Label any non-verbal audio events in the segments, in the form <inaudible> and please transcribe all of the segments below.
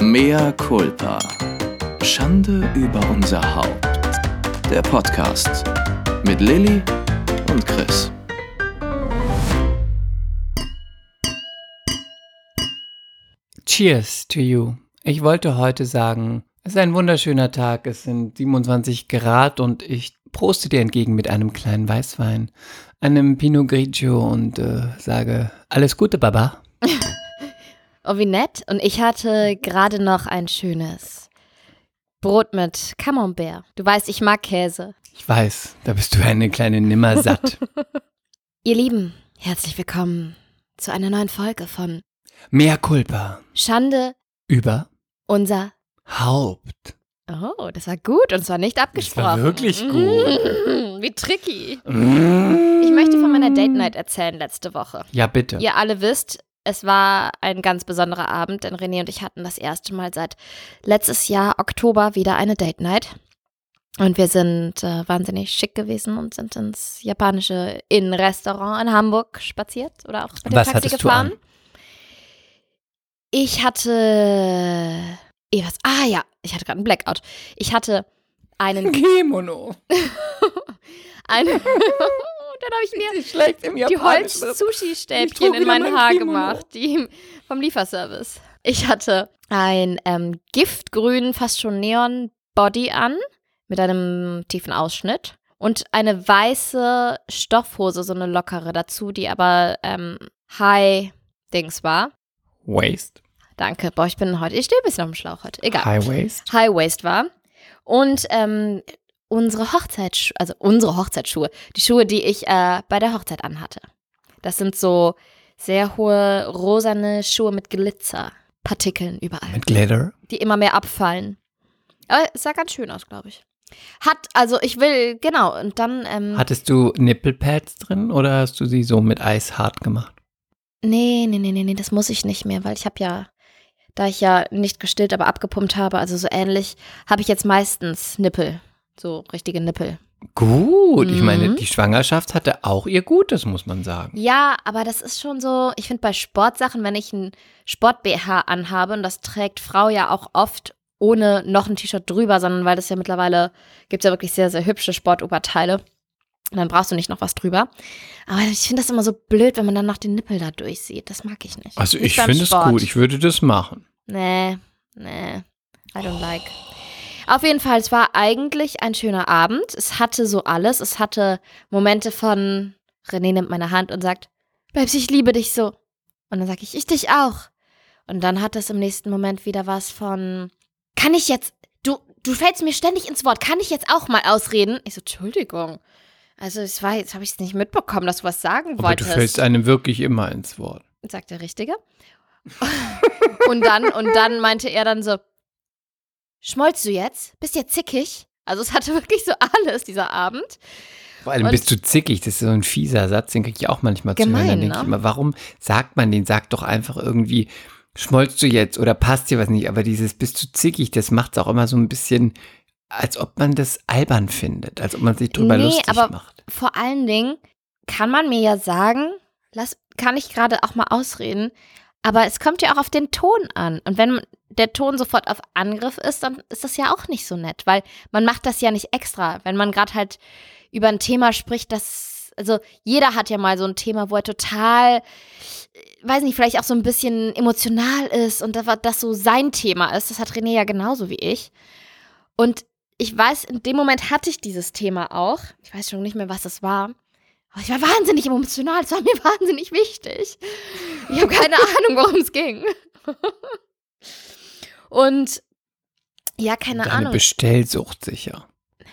Mea culpa. Schande über unser Haupt. Der Podcast mit Lilly und Chris. Cheers to you. Ich wollte heute sagen, es ist ein wunderschöner Tag, es sind 27 Grad und ich proste dir entgegen mit einem kleinen Weißwein, einem Pinot Grigio und äh, sage alles Gute, Baba. <laughs> Oh, wie nett. Und ich hatte gerade noch ein schönes Brot mit Camembert. Du weißt, ich mag Käse. Ich weiß, da bist du eine kleine Nimmersatt. <laughs> Ihr Lieben, herzlich willkommen zu einer neuen Folge von Mehr Culpa. Schande Über unser. Haupt. Oh, das war gut und zwar nicht abgesprochen. war wirklich gut. Mm, <laughs> Wie tricky. Ich möchte von meiner Date Night erzählen letzte Woche. Ja, bitte. Ihr alle wisst, es war ein ganz besonderer Abend, denn René und ich hatten das erste Mal seit letztes Jahr Oktober wieder eine Date Night. Und wir sind äh, wahnsinnig schick gewesen und sind ins japanische Innenrestaurant in Hamburg spaziert oder auch mit dem Was Taxi hattest du gefahren. an? Ich hatte. Eh, was? Ah ja, ich hatte gerade einen Blackout. Ich hatte einen. Kimono. <laughs> einen <laughs> dann habe ich mir die Holz-Sushi-Stäbchen in wieder mein mein Haar Kimono. gemacht, die vom Lieferservice. Ich hatte ein ähm, giftgrün, fast schon Neon-Body an, mit einem tiefen Ausschnitt. Und eine weiße Stoffhose, so eine lockere dazu, die aber ähm, High-Dings war. Waist. Danke. Boah, ich bin heute, ich stehe ein bisschen auf dem Schlauch heute. Egal. High Waist. High Waist war. Und ähm, unsere Hochzeitsschuhe, also unsere Hochzeitsschuhe, die Schuhe, die ich äh, bei der Hochzeit anhatte. Das sind so sehr hohe rosane Schuhe mit Glitzerpartikeln überall, Mit Glitter. die immer mehr abfallen. Aber es sah ganz schön aus, glaube ich. Hat, also ich will, genau, und dann, ähm, Hattest du Nippelpads drin oder hast du sie so mit Eis hart gemacht? nee, nee, nee, nee, nee, das muss ich nicht mehr, weil ich habe ja, da ich ja nicht gestillt, aber abgepumpt habe, also so ähnlich, habe ich jetzt meistens Nippel, so richtige Nippel. Gut, ich meine, Mhm. die Schwangerschaft hatte auch ihr Gutes, muss man sagen. Ja, aber das ist schon so, ich finde bei Sportsachen, wenn ich ein Sport-BH anhabe, und das trägt Frau ja auch oft ohne noch ein T-Shirt drüber, sondern weil das ja mittlerweile gibt ja wirklich sehr, sehr hübsche Sportoberteile. Und dann brauchst du nicht noch was drüber. Aber ich finde das immer so blöd, wenn man dann noch den Nippel da durchsieht. Das mag ich nicht. Also Nicht ich finde es gut, ich würde das machen. Nee, nee, I don't like. Auf jeden Fall, es war eigentlich ein schöner Abend. Es hatte so alles. Es hatte Momente von, René nimmt meine Hand und sagt, Babs, ich liebe dich so. Und dann sage ich, ich dich auch. Und dann hat es im nächsten Moment wieder was von, kann ich jetzt, du, du fällst mir ständig ins Wort, kann ich jetzt auch mal ausreden? Ich so, Entschuldigung. Also es war, jetzt habe ich es nicht mitbekommen, dass du was sagen Aber du wolltest fällst einem wirklich immer ins Wort. sagt der Richtige. <laughs> und dann, und dann meinte er dann so, schmolzt du jetzt? Bist jetzt zickig? Also es hatte <laughs> wirklich so alles, dieser Abend. Vor allem Und- bist du zickig, das ist so ein fieser Satz, den kriege ich auch manchmal zu hören. Dann Gemein, ne? immer, warum sagt man den? Sag doch einfach irgendwie, schmolzt du jetzt oder passt dir was nicht. Aber dieses bist du zickig, das macht es auch immer so ein bisschen, als ob man das albern findet, als ob man sich drüber Nee, lustig aber- macht. Vor allen Dingen kann man mir ja sagen, lass, kann ich gerade auch mal ausreden, aber es kommt ja auch auf den Ton an. Und wenn der Ton sofort auf Angriff ist, dann ist das ja auch nicht so nett, weil man macht das ja nicht extra. Wenn man gerade halt über ein Thema spricht, das, also jeder hat ja mal so ein Thema, wo er total, äh, weiß nicht, vielleicht auch so ein bisschen emotional ist und das, das so sein Thema ist. Das hat René ja genauso wie ich. Und ich weiß, in dem Moment hatte ich dieses Thema auch. Ich weiß schon nicht mehr, was es war. Aber ich war wahnsinnig emotional. Es war mir <laughs> wahnsinnig wichtig. Ich habe keine Ahnung, worum es ging. <laughs> Und ja, keine Deine Ahnung. Bestellsucht sicher.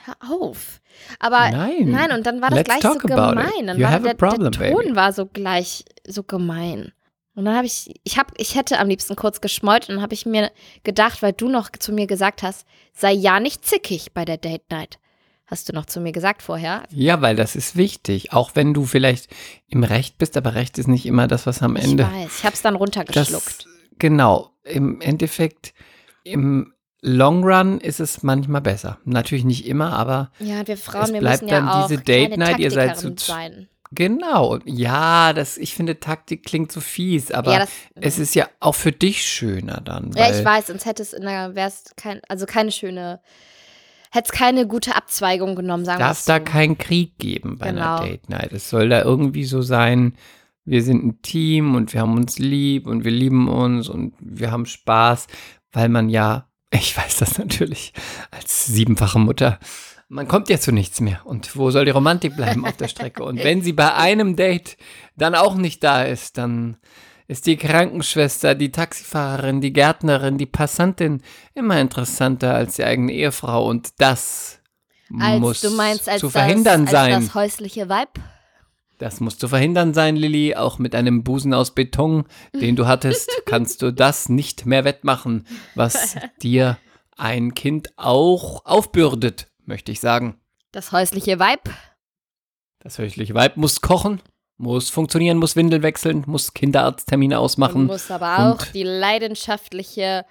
Hör auf. Aber Nein. nein, und dann war das Let's gleich so gemein. Dann war der, problem, der Ton baby. war so gleich so gemein. Und dann habe ich, ich habe, ich hätte am liebsten kurz geschmollt und dann habe ich mir gedacht, weil du noch zu mir gesagt hast, sei ja nicht zickig bei der Date Night. Hast du noch zu mir gesagt vorher? Ja, weil das ist wichtig. Auch wenn du vielleicht im Recht bist, aber Recht ist nicht immer das, was am Ende. Ich weiß, ich habe es dann runtergeschluckt. Das, genau. Im Endeffekt, im Long Run ist es manchmal besser. Natürlich nicht immer, aber ja, wir Frauen, es wir bleibt ja dann auch diese Date Night, ihr seid zu- sein. Genau, ja, das, ich finde, Taktik klingt so fies, aber ja, das, es ist ja auch für dich schöner dann. ja, ich weiß, sonst hätte es in der, wäre es kein, also keine schöne, hätte es keine gute Abzweigung genommen, sagen wir darf es da so. keinen Krieg geben bei Genau. einer Date Night. Es soll da irgendwie so sein, wir sind ein Team und wir haben uns lieb und wir lieben uns und wir haben Spaß, weil man ja, <laughs> ich weiß das natürlich als siebenfache Mutter, man kommt ja zu nichts mehr. Und wo soll die Romantik bleiben auf der Strecke? Und wenn sie bei einem Date dann auch nicht da ist, dann ist die Krankenschwester, die Taxifahrerin, die Gärtnerin, die Passantin immer interessanter als die eigene Ehefrau. Und das Als muss du meinst, zu verhindern das, sein. Als das häusliche Weib? Das muss zu verhindern sein, Lilly. Auch mit einem Busen aus Beton, den du hattest, <laughs> kannst du das nicht mehr wettmachen, was <laughs> dir ein Kind auch aufbürdet, möchte ich sagen. Das häusliche Weib? Das häusliche Weib muss kochen, muss funktionieren, muss Windel wechseln, muss Kinderarzttermine Und ausmachen, muss aber auch und- die leidenschaftliche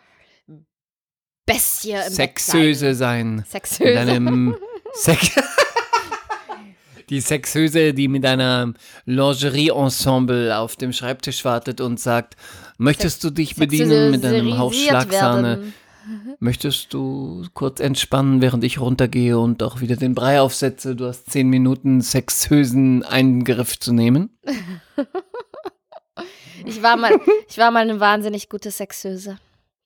Bestie im Sexöse sein. sein. Sexöse. einem <laughs> Sex Die Sexöse, die mit einem Lingerie-Ensemble auf dem Schreibtisch wartet und sagt, möchtest du dich bedienen mit einem Hauch Schlagsahne? Möchtest du kurz entspannen, während ich runtergehe und auch wieder den Brei aufsetze? Du hast zehn Minuten sexösen Eingriff zu nehmen. <laughs> Ich war mal, ich war mal eine wahnsinnig gute Sexöse.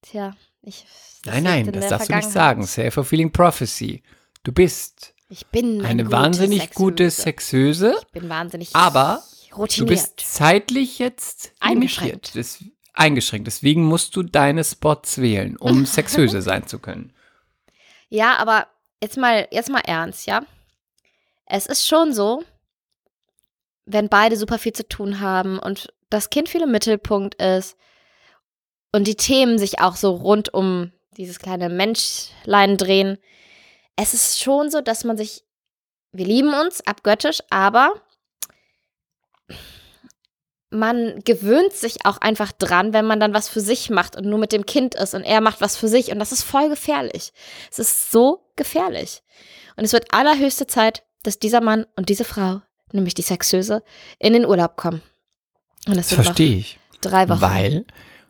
Tja, ich. Nein, nein, in das darfst du nicht sagen. Self-fulfilling prophecy. Du bist Ich bin eine gute wahnsinnig Sexöse. gute Sexöse. Ich bin wahnsinnig Aber Du routiniert. bist zeitlich jetzt Eingeschränkt. Das, eingeschränkt. Deswegen musst du deine Spots wählen, um <laughs> sexöse sein zu können. Ja, aber jetzt mal, jetzt mal ernst, ja. Es ist schon so, wenn beide super viel zu tun haben und das Kind viel im Mittelpunkt ist und die Themen sich auch so rund um dieses kleine Menschlein drehen. Es ist schon so, dass man sich, wir lieben uns abgöttisch, aber man gewöhnt sich auch einfach dran, wenn man dann was für sich macht und nur mit dem Kind ist und er macht was für sich und das ist voll gefährlich. Es ist so gefährlich. Und es wird allerhöchste Zeit, dass dieser Mann und diese Frau, nämlich die Sexöse, in den Urlaub kommen. Und das Das verstehe ich. drei Wochen. Weil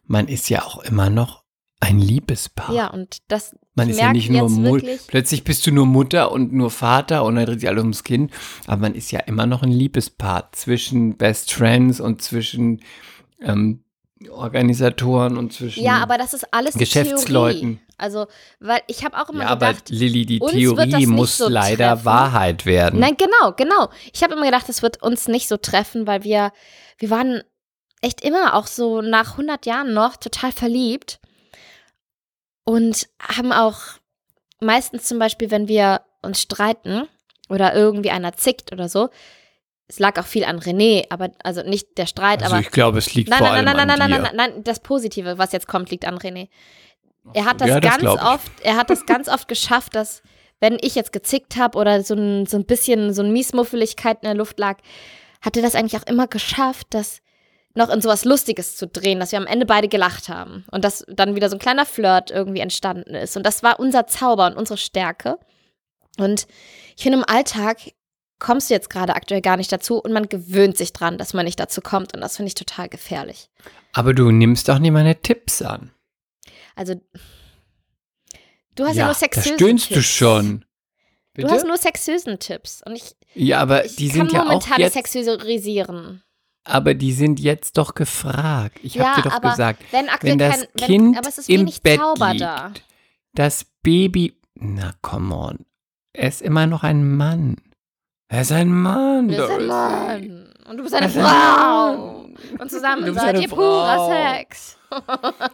man ist ja auch immer noch ein Liebespaar. Ja, und das Man ist ja nicht nur Mutter. Plötzlich bist du nur Mutter und nur Vater und dann dreht sich alles ums Kind. Aber man ist ja immer noch ein Liebespaar zwischen Best Friends und zwischen ähm, Organisatoren und zwischen Ja, aber das ist alles Geschäftsleuten. Theorie. Also, weil ich habe auch immer Ja, aber gedacht, Lilly, die Theorie muss so leider treffen. Wahrheit werden. Nein, genau, genau. Ich habe immer gedacht, das wird uns nicht so treffen, weil wir, wir waren echt immer auch so nach 100 Jahren noch total verliebt und haben auch meistens zum Beispiel, wenn wir uns streiten oder irgendwie einer zickt oder so, es lag auch viel an René, aber also nicht der Streit, Also aber ich glaube, es liegt Nein, vor nein, allem nein, nein, an nein, dir. nein, nein, nein, das Positive, was jetzt kommt, liegt an René. Er hat das Ja, ganz oft, er hat das ganz oft geschafft, dass wenn ich jetzt gezickt habe oder so ein, so ein bisschen so ein Miesmuffeligkeit in der Luft lag, hat er das eigentlich auch immer geschafft, das noch in sowas Lustiges zu drehen, dass wir am Ende beide gelacht haben und dass dann wieder so ein kleiner Flirt irgendwie entstanden ist. Und das war unser Zauber und unsere Stärke. Und ich finde, im Alltag kommst du jetzt gerade aktuell gar nicht dazu und man gewöhnt sich dran, dass man nicht dazu kommt. Und das finde ich total gefährlich. Aber du nimmst auch nicht meine Tipps an. Also, du hast ja, nur da sexösen stöhnst du Tipps. schon. Du Bitte? hast nur sexösen Tipps. Und ich, ja, aber ich die kann sind ja auch momentan jetzt, sexualisieren. Aber die sind jetzt doch gefragt. Ich Ja, habe dir doch aber gesagt, Wenn wenn das kein, wenn, Kind aber es ist im wenig Bett Zauber liegt, da. das Baby, na come on, er ist immer noch ein Mann. Er ist ein Mann. Du bist ein. Mann. Und du bist eine Er ist ein Frau. Und zusammen Du bist seid ihr purer. Sex.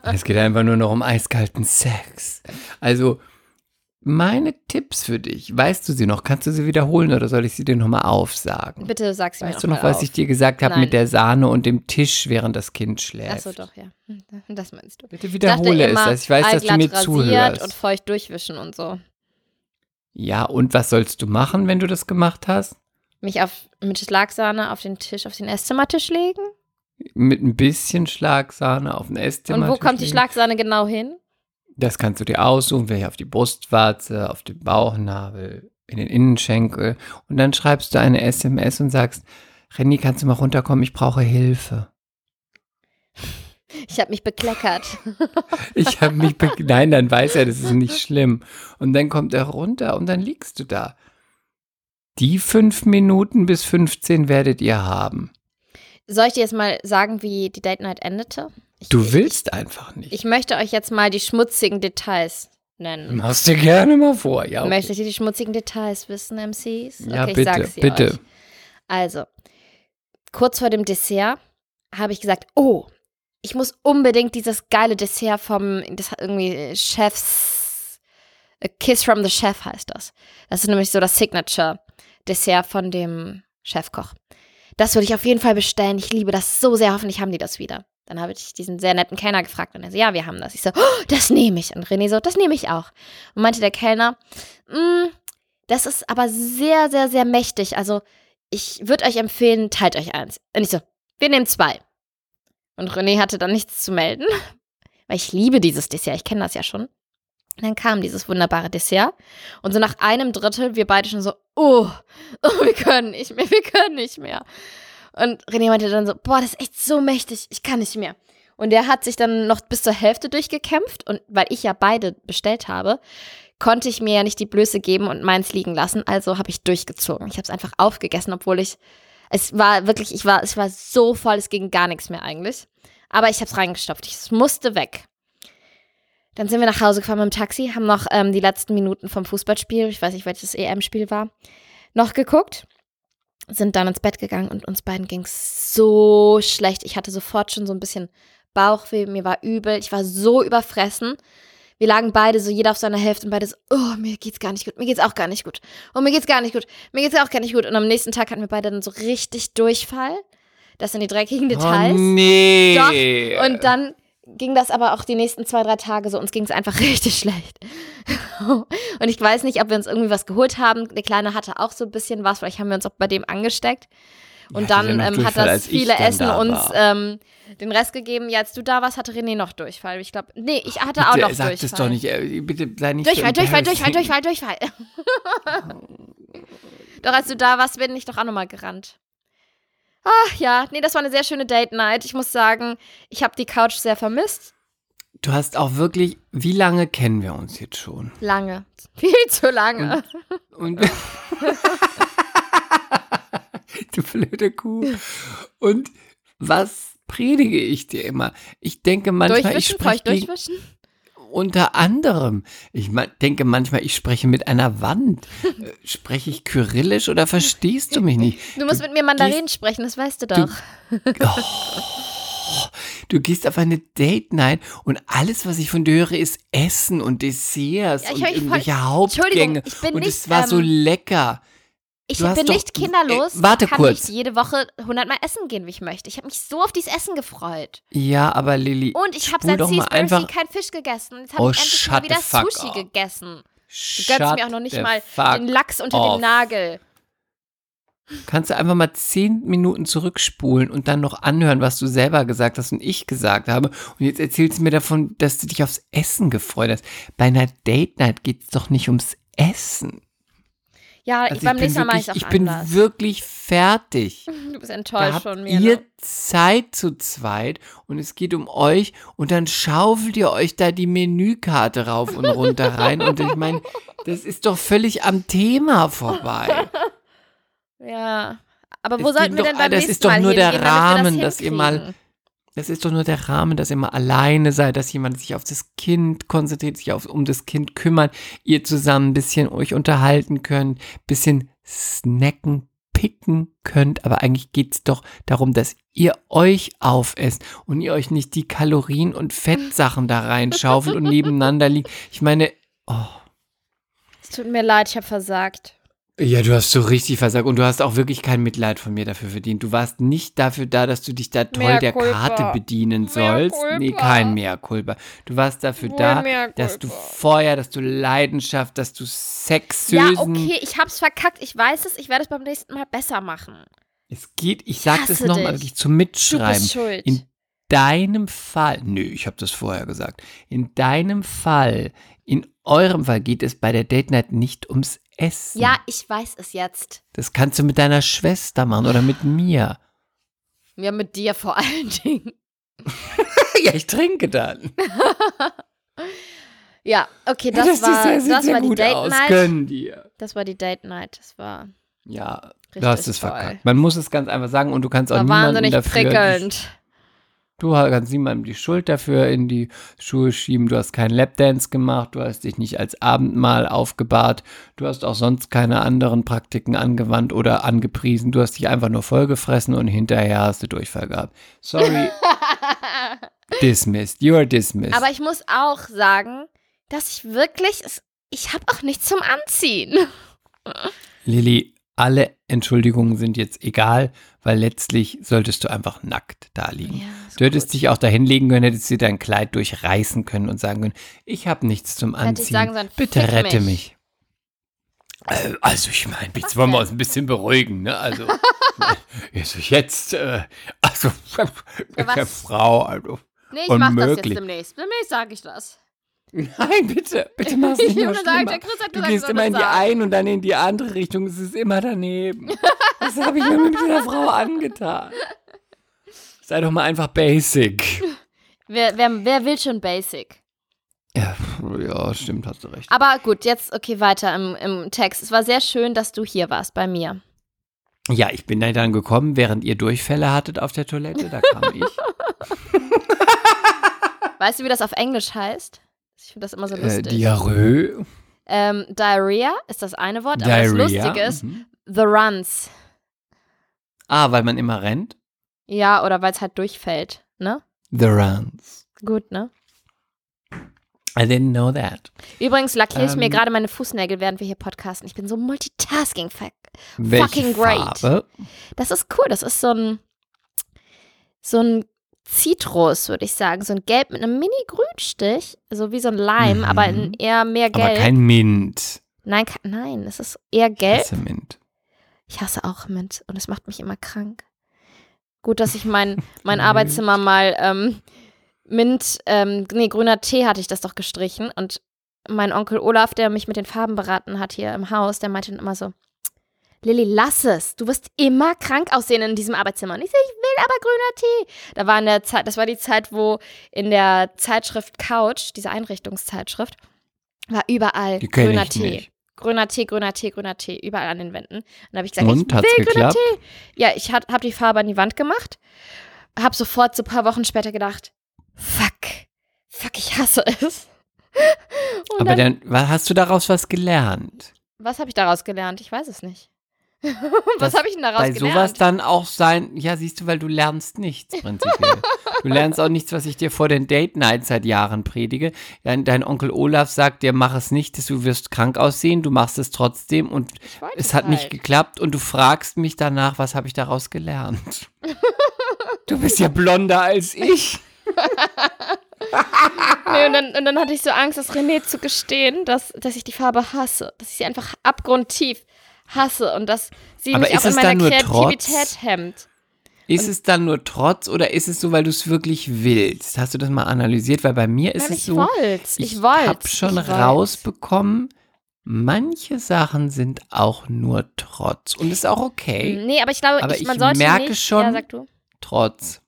Es geht einfach nur noch um eiskalten Sex. Also, meine Tipps für dich, weißt du sie noch? Kannst du sie wiederholen oder soll ich sie dir nochmal aufsagen? Bitte sag sie mir Weißt du noch, was auf. ich dir gesagt habe mit der Sahne und dem Tisch, während das Kind schläft? Achso, doch, ja. Das meinst du. Bitte Ich wiederhole es, immer, dass ich weiß, dass du mir zuhörst. und feucht durchwischen und so. Ja, und was sollst du machen, wenn du das gemacht hast? Mich auf, mit Schlagsahne auf den Tisch, auf den Esszimmertisch legen? Mit ein bisschen Schlagsahne auf den Esszimmer. und wo kommt die Schlagsahne genau hin? Das kannst du dir aussuchen, welche auf die Brustwarze, auf den Bauchnabel, in den Innenschenkel. Und dann schreibst du eine SMS und sagst, René, kannst du mal runterkommen? Ich brauche Hilfe. Ich habe mich bekleckert. <laughs> Ich habe mich, be nein, dann weiß er, das ist nicht schlimm. Und dann kommt er runter und dann liegst du da. Die fünf Minuten bis 15 werdet ihr haben. Soll ich dir jetzt mal sagen, wie die Date Night endete? Ich, Du willst einfach nicht. Ich möchte euch jetzt mal die schmutzigen Details nennen. Machst dir gerne mal vor, ja. Okay. Möchtet ihr die schmutzigen Details wissen, MCs? Ja, okay, ich bitte, sag's dir bitte. Euch. Also, kurz vor dem Dessert habe ich gesagt, oh, ich muss unbedingt dieses geile Dessert vom, das hat irgendwie äh, Chefs, A Kiss from the Chef heißt das. Das ist nämlich so das Signature-Dessert von dem Chefkoch. Das würde ich auf jeden Fall bestellen. Ich liebe das so sehr. Hoffentlich haben die das wieder. Dann habe ich diesen sehr netten Kellner gefragt und er so, ja, wir haben das. Ich so, oh, das nehme ich. Und René so, das nehme ich auch. Und meinte der Kellner, "Mm, das ist aber sehr, sehr, sehr mächtig. Also ich würde euch empfehlen, teilt euch eins. Und ich so, wir nehmen zwei. Und René hatte dann nichts zu melden, <laughs> weil ich liebe dieses Dessert. Ich kenne das ja schon. Und dann kam dieses wunderbare Dessert. Und so nach einem Drittel, wir beide schon so, oh, <laughs> oh, wir können nicht mehr, wir können nicht mehr. Und René meinte dann so, boah, das ist echt so mächtig, ich kann nicht mehr. Und der hat sich dann noch bis zur Hälfte durchgekämpft. Und weil ich ja beide bestellt habe, konnte ich mir ja nicht die Blöße geben und meins liegen lassen. Also habe ich durchgezogen. Ich habe es einfach aufgegessen, obwohl ich, es war wirklich, ich war, es war so voll, es ging gar nichts mehr eigentlich. Aber ich habe es reingestopft. Ich, es musste weg. Dann sind wir nach Hause gefahren mit dem Taxi, haben noch ähm, die letzten Minuten vom Fußballspiel, ich weiß nicht, welches EM-Spiel war, noch geguckt. Sind dann ins Bett gegangen und uns beiden ging es so schlecht. Ich hatte sofort schon so ein bisschen Bauchweh, mir war übel, ich war so überfressen. Wir lagen beide so, jeder auf seiner Hälfte und beide so, oh, mir geht's gar nicht gut, mir geht's auch gar nicht gut. Oh, mir geht's gar nicht gut, mir geht's auch gar nicht gut. Und am nächsten Tag hatten wir beide dann so richtig Durchfall. Das sind die dreckigen Details. Oh, nee. Doch. Und dann ging das aber auch die nächsten zwei, drei Tage so. Uns ging es einfach <laughs> richtig schlecht. und ich weiß nicht, ob wir uns irgendwie was geholt haben. Der Kleine hatte auch so ein bisschen was, vielleicht haben wir uns auch bei dem angesteckt. Und Ja, dann ähm, hat Durchfall, das viele Essen da uns ähm, den Rest gegeben. Ja, als du da warst, hatte René noch Durchfall. Ich glaube, nee, ich hatte auch Bitte, noch sag Durchfall. das doch nicht. äh, Bitte sei nicht so Durchfall, Durchfall, Durchfall. Durchfall, Durchfall. <laughs> doch als du da warst, bin ich doch auch nochmal gerannt. Ach ja, nee, das war eine sehr schöne Date Night. Ich muss sagen, ich habe die Couch sehr vermisst. Du hast auch wirklich, wie lange kennen wir uns jetzt schon? Lange. <laughs> Viel zu lange. Und <laughs> du blöde Kuh. Und was predige ich dir immer? Ich denke manchmal, ich spreche gegen, durchwischen? Unter anderem. Ich denke manchmal, ich spreche mit einer Wand. <laughs> Äh, spreche ich Kyrillisch oder verstehst du mich nicht? Du musst mit mir Mandarin sprechen, das weißt du doch. Du gehst auf eine Date Night und alles, was ich von dir höre, ist Essen und Desserts Ja, ich und voll- irgendwelche Entschuldigung, Hauptgänge. ich bin und nicht, es war so ähm, lecker. Ich bin doch- nicht kinderlos. äh, warte ich kann kurz. nicht jede Woche 100 Mal essen gehen, wie ich möchte. Ich habe mich so auf dieses Essen gefreut. Ja, aber Lilly, Und ich habe seit Seaspiracy einfach. kein Fisch gegessen. Jetzt habe Oh, ich endlich mal wieder Sushi up. gegessen. Du gönnst mir auch noch nicht mal den Lachs unter off. dem Nagel. Kannst du einfach mal zehn Minuten zurückspulen und dann noch anhören, was du selber gesagt hast und ich gesagt habe. Und jetzt erzählst du mir davon, dass du dich aufs Essen gefreut hast. Bei einer Date Night geht es doch nicht ums Essen. Ja, Also beim ich bin nächsten Mal mache wirklich, ich ich auch bin anders. wirklich fertig. <laughs> Du bist enttäuscht von mir. ihr Ne? Zeit zu zweit und es geht um euch und dann schaufelt ihr euch da die Menükarte rauf und runter rein und ich meine, das ist doch völlig am Thema vorbei. <laughs> Ja. Aber Es wo sollten geht wir doch- denn beim das nächsten ist doch Mal nur der hingehen, wir Rahmen, dass ihr mal-? Das ist doch nur der Rahmen, dass ihr mal alleine seid, dass jemand sich auf das Kind konzentriert, sich auf, um das Kind kümmert, ihr zusammen ein bisschen euch unterhalten könnt, bisschen snacken, picken könnt, aber eigentlich geht's doch darum, dass ihr euch aufesst und ihr euch nicht die Kalorien und Fettsachen da reinschaufelt und <laughs> nebeneinander liegt. Ich meine, oh. Es tut mir leid, ich habe versagt. Ja, du hast so richtig versagt und du hast auch wirklich kein Mitleid von mir dafür verdient. Du warst nicht dafür da, dass du dich da toll der. Karte bedienen sollst. Nee, kein mehr Culpa. Du warst dafür Wohl da, dass du. Feuer, dass du Leidenschaft, dass du sexösen. Ja, okay, ich hab's verkackt. Ich weiß es, ich werde es beim nächsten Mal besser machen. Es geht, ich sag das nochmal wirklich zum Du Mitschreiben. bist schuld. In deinem Fall, nö, ich habe das vorher gesagt, in deinem Fall, eurem Fall geht es bei der Date Night nicht ums Essen. Ja, ich weiß es jetzt. Das kannst du mit deiner Schwester machen oder mit mir. Ja, mit dir vor allen Dingen. <laughs> ja, ich trinke dann. <laughs> Ja, okay, das, war, sieht das sehr war die Date aus. Night. Gönn dir. Das war die Date Night. Das war, Ja, Richtig du hast es toll. verkackt. Man muss es ganz einfach sagen und du kannst auch war niemanden wahnsinnig dafür. Die, prickelnd. Du kannst niemandem die Schuld dafür in die Schuhe schieben. Du hast keinen Lapdance gemacht. Du hast dich nicht als Abendmahl aufgebahrt. Du hast auch sonst keine anderen Praktiken angewandt oder angepriesen. Du hast dich einfach nur vollgefressen und hinterher hast du Durchfall gehabt. Sorry, <laughs> dismissed. You are dismissed. Aber ich muss auch sagen, dass ich wirklich, ich habe auch nichts zum Anziehen. Lilly, alle Entschuldigungen sind jetzt egal, weil letztlich solltest du einfach nackt da liegen. ist Du hättest gut. dich auch dahin legen können, hättest dir dein Kleid durchreißen können und sagen können, ich habe nichts zum Anziehen. sagen sollen, Bitte rette mich. mich. Äh, Also ich meine, jetzt wollen wir uns ein bisschen beruhigen, ne? Also <laughs> also jetzt, äh, also Ja? <laughs> Frau, also Nee, ich mach das jetzt unmöglich. demnächst. Demnächst sage ich das. <laughs> nein, bitte, bitte mach's nicht Ich hab gesagt, schlimmer. der Chris hat Du gesagt, gehst immer in die sagen. eine und dann in die andere Richtung. Es ist immer daneben. <laughs> Was habe ich mir mit dieser Frau angetan? Sei doch mal einfach basic. Wer, wer, wer will schon Basic? Ja, ja, stimmt, hast du recht. Aber gut, jetzt, okay, weiter im, im Text. Es war sehr schön, dass du hier warst bei mir. Ja, ich bin dann gekommen, während ihr Durchfälle hattet auf der Toilette. Da kam ich. <laughs> Weißt du, wie das auf Englisch heißt? Ich finde das immer so äh, lustig. Diarrhoe. ähm, Diarrhea ist das eine Wort, aber Diarrhea. das Lustige ist, Mhm. the runs. Ah, weil man immer rennt? Ja, oder weil es halt durchfällt, ne? The runs. Gut, ne? I didn't know that. Übrigens lackiere ich mir Ähm. gerade meine Fußnägel, während wir hier podcasten. Ich bin so multitasking. Fuck. Fucking great. Farbe? Das ist cool. Das ist so ein so ein Zitrus, würde ich sagen. So ein Gelb mit einem Mini-Grünstich. So wie so ein Lime, Mhm. aber in eher mehr Gelb. Aber kein Mint. nein, nein, es ist eher gelb. Hasse Mint. Ich hasse auch Mint und es macht mich immer krank. Gut, dass ich mein, <laughs> mein. Arbeitszimmer mal ähm, Mint, ähm, nee, grüner Tee hatte ich das doch gestrichen und mein Onkel Olaf, der mich mit den Farben beraten hat hier im Haus, der meinte dann immer so, Lilly, lass es. Du wirst immer krank aussehen in diesem Arbeitszimmer. Und ich so, ich will aber grüner Tee. Da war in der Zeit, das war die Zeit, wo in der Zeitschrift Couch, diese Einrichtungszeitschrift, war überall grüner Tee. nicht. Grüner Tee, grüner Tee, grüner Tee, überall an den Wänden. Und da habe ich gesagt, Und, ich will grüner? Tee. Ja, ich habe die Farbe an die Wand gemacht, habe sofort so ein paar Wochen später gedacht, fuck, fuck, ich hasse es. <laughs> Und Aber dann, dann, hast du daraus was gelernt? was habe ich daraus gelernt? Ich weiß es nicht. <laughs> was habe ich denn daraus Bei gelernt? sowas dann auch sein, ja, siehst du, weil du lernst nichts prinzipiell. du lernst auch nichts, was ich dir vor den Date Nights seit Jahren predige. Dein, dein Onkel Olaf sagt dir, mach es nicht, dass du wirst krank aussehen, du machst es trotzdem und es hat nicht halt. geklappt und du fragst mich danach, was habe ich daraus gelernt? <laughs> du bist ja blonder als ich. <laughs> Nee, und, dann, und dann hatte ich so Angst, das René zu gestehen, dass, dass ich die Farbe hasse. Dass ich sie einfach abgrundtief hasse und dass sie Aber mich auch in meiner Kreativität Trotz? hemmt. Ist es dann nur Trotz oder ist es so, weil du es wirklich willst? Hast du das mal analysiert? Weil bei mir ist Nein, es ich so, wollt's. Ich, ich habe schon ich rausbekommen, manche Sachen sind auch nur Trotz. Und ist auch okay. Nee, aber ich glaube, Aber ich, man ich sollte merke nicht, schon- Ja, sag du. Trotz.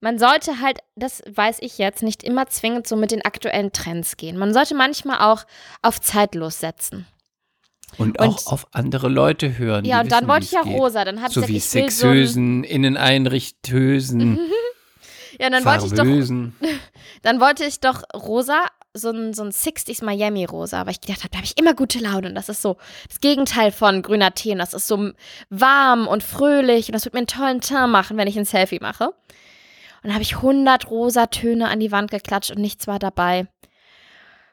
Man sollte halt, das weiß ich jetzt, nicht immer zwingend so mit den aktuellen Trends gehen. Man sollte manchmal auch auf zeitlos setzen. Und, Und- auch auf andere Leute hören. Ja, und dann wollte ich ja geht. rosa. Dann habe ich So gesagt, wie ich will so Inneneinrichtösen, <laughs> Ja, dann wollte ich doch. <laughs> Dann wollte ich doch rosa, so ein, so ein 60s Miami rosa, weil ich gedacht habe, da habe ich immer gute Laune und das ist so das Gegenteil von grüner Tee und das ist so warm und fröhlich und das wird mir einen tollen Teint machen, wenn ich ein Selfie mache. Und dann habe ich 100 rosa Töne an die Wand geklatscht und nichts war dabei.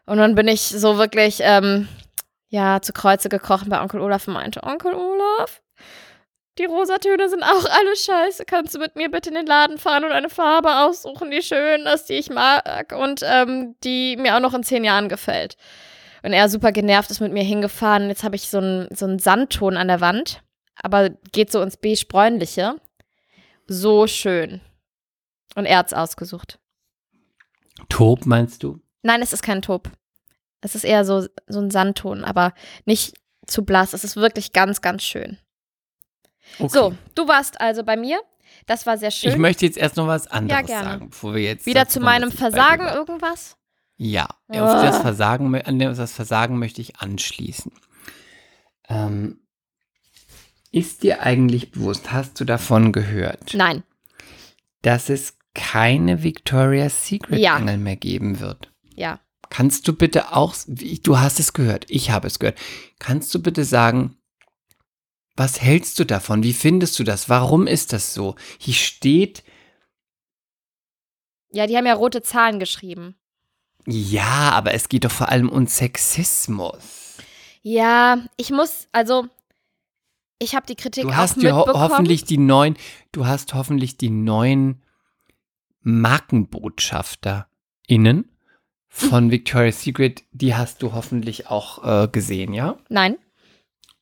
Und dann bin ich so wirklich, ähm, ja, zu Kreuze gekrochen bei Onkel Olaf und meinte, Onkel Olaf, die Rosatöne sind auch alle scheiße. Kannst du mit mir bitte in den Laden fahren und eine Farbe aussuchen, die schön ist, die ich mag und ähm, die mir auch noch in zehn Jahren gefällt? Und er super genervt ist mit mir hingefahren. Jetzt habe ich so einen so einen Sandton an der Wand, aber geht so ins beige-bräunliche. So schön. Und er hat's ausgesucht. Taub meinst du? Nein, es ist kein Taub. Es ist eher so, so ein Sandton, aber nicht zu blass. Es ist wirklich ganz, ganz schön. Okay. So, du warst also bei mir. Das war sehr schön. Ich möchte jetzt erst noch was anderes gerne. sagen, bevor wir jetzt. Wieder zu meinem Versagen irgendwas? Ja, auf Ah. das Versagen, an das Versagen möchte ich anschließen. Ähm, ist dir eigentlich bewusst, hast du davon gehört, Nein. dass es keine Victoria's Secret Ja. Angel mehr geben wird? Ja. Kannst du bitte auch, du hast es gehört, ich habe es gehört, kannst du bitte sagen, was hältst du davon? Wie findest du das? Warum ist das so? Hier steht, Ja, die haben ja rote Zahlen geschrieben. ja, aber es geht doch vor allem um Sexismus. Ja, ich muss, also, ich habe die Kritik Du auch hast ho mitbekommen. hoffentlich die neuen, du hast hoffentlich die neuen MarkenbotschafterInnen von Victoria's Secret, die hast du hoffentlich auch äh, gesehen, ja? Nein.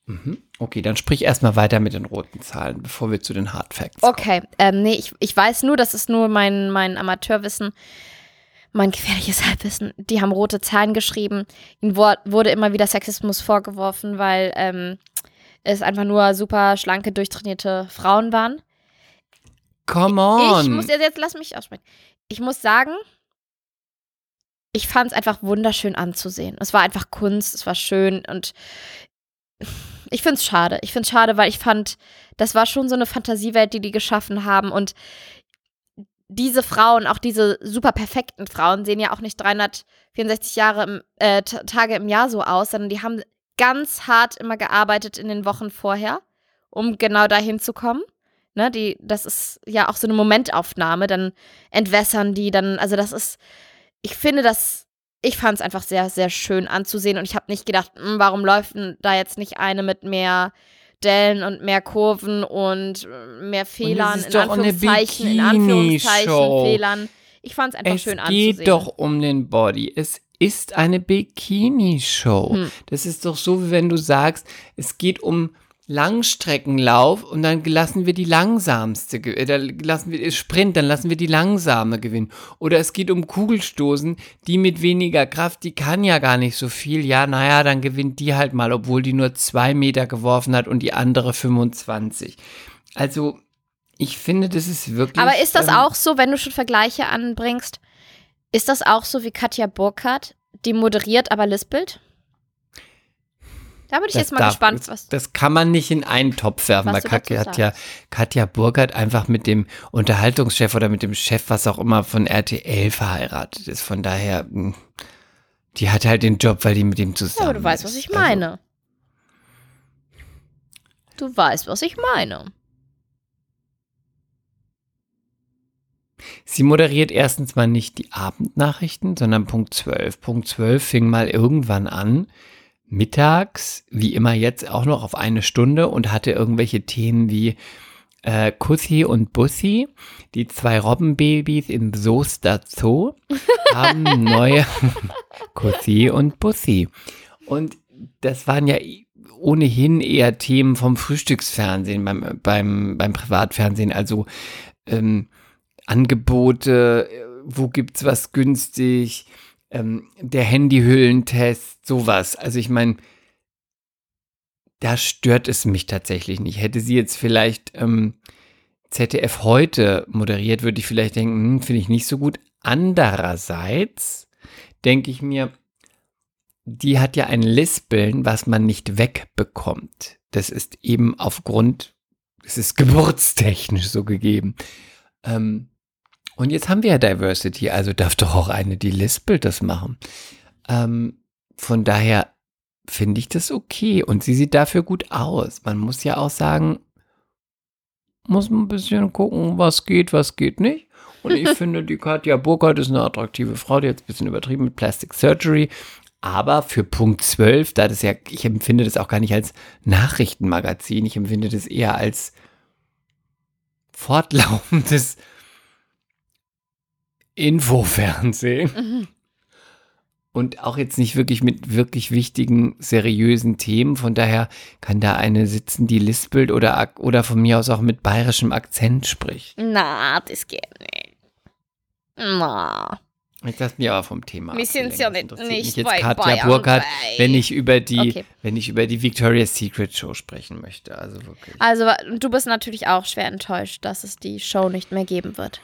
Mhm. Okay, dann sprich erstmal weiter mit den roten Zahlen, bevor wir zu den Hard Facts kommen. Okay, ähm, nee, ich, ich weiß nur, das ist nur mein, mein Amateurwissen, mein gefährliches Halbwissen. Die haben rote Zahlen geschrieben. Ihnen wurde immer wieder Sexismus vorgeworfen, weil ähm, es einfach nur super schlanke, durchtrainierte Frauen waren. Come on! Ich muss jetzt, jetzt lass mich aussprechen. Ich muss sagen, ich fand es einfach wunderschön anzusehen. Es war einfach Kunst, es war schön und ich finde es schade. Ich finde es schade, weil ich fand, das war schon so eine Fantasiewelt, die die geschaffen haben und diese Frauen, auch diese super perfekten Frauen, sehen ja auch nicht 364 Jahre im, äh, Tage im Jahr so aus, sondern die haben ganz hart immer gearbeitet in den Wochen vorher, um genau dahin zu kommen. Ne, die, das ist ja auch so eine Momentaufnahme, dann entwässern die, dann, also das ist, ich finde das, ich fand es einfach sehr, sehr schön anzusehen und ich habe nicht gedacht, hm, warum läuft da jetzt nicht eine mit mehr Dellen und mehr Kurven und äh, mehr Fehlern, ist in Anführungszeichen, in Anführungszeichen. Fehlern. Ich fand es einfach es schön geht anzusehen. doch um den Body. Es ist eine Bikini-Show. Hm. Das ist doch so, wie wenn du sagst, es geht um Langstreckenlauf und dann lassen wir die langsamste, äh, da lassen wir Sprint, dann lassen wir die langsame gewinnen. Oder es geht um Kugelstoßen, die mit weniger Kraft, die kann ja gar nicht so viel. Ja, naja, dann gewinnt die halt mal, obwohl die nur zwei Meter geworfen hat und die andere 25. Also, ich finde, das ist wirklich. Aber ist das ähm, auch so, wenn du schon Vergleiche anbringst, ist das auch so wie Katja Burkhardt, die moderiert, aber lispelt? Da bin ich Das jetzt mal darf- gespannt, das, was. Das kann man nicht in einen Topf werfen, weil Katja, Katja, Katja Burkhardt einfach mit dem Unterhaltungschef oder mit dem Chef, was auch immer, von RTL verheiratet ist. Von daher, mh, die hat halt den Job, weil die mit ihm zusammen Ja, aber du weißt, was ist. ich meine. Du weißt, was ich meine. Also, sie moderiert erstens mal nicht die Abendnachrichten, sondern Punkt 12. Punkt 12 fing mal irgendwann an, mittags, wie immer jetzt auch noch auf eine Stunde und hatte irgendwelche Themen wie äh, Kussi und Bussi, die zwei Robbenbabys im Soester Zoo, <laughs> haben neue <laughs> Kussi und Bussi. Und das waren ja ohnehin eher Themen vom Frühstücksfernsehen, beim, beim, beim Privatfernsehen, also ähm, Angebote, äh, wo gibt's was günstig, ähm, der Handyhüllentest, sowas. Also ich meine, da stört es mich tatsächlich nicht. Hätte sie jetzt vielleicht ähm, ZDF heute moderiert, würde ich vielleicht denken, hm, finde ich nicht so gut. Andererseits denke ich mir, die hat ja ein Lispeln, was man nicht wegbekommt. Das ist eben aufgrund, es ist geburtstechnisch so gegeben. Ähm, und jetzt haben wir ja Diversity, also darf doch auch eine, die lispelt, das machen. Ähm, von daher finde ich das okay und sie sieht dafür gut aus. Man muss ja auch sagen, muss man ein bisschen gucken, was geht, was geht nicht. Und ich <laughs> finde, die Katja Burkhardt ist eine attraktive Frau, die hat es ein bisschen übertrieben mit Plastic Surgery. Aber für Punkt 12, da das ja, ich empfinde das auch gar nicht als Nachrichtenmagazin, ich empfinde das eher als fortlaufendes Infofernsehen. Mhm. Und auch jetzt nicht wirklich mit wirklich wichtigen, seriösen Themen. Von daher kann da eine sitzen, die lispelt oder, oder von mir aus auch mit bayerischem Akzent spricht. Na, das geht nicht. Na. Jetzt hast du mich aber vom Thema. Wir sind's ja nicht- nicht mich bei jetzt Katja Bayern Burkhardt, wenn ich über die, Okay. wenn ich über die Victoria's Secret Show sprechen möchte. Also wirklich. Also, du bist natürlich auch schwer enttäuscht, dass es die Show nicht mehr geben wird.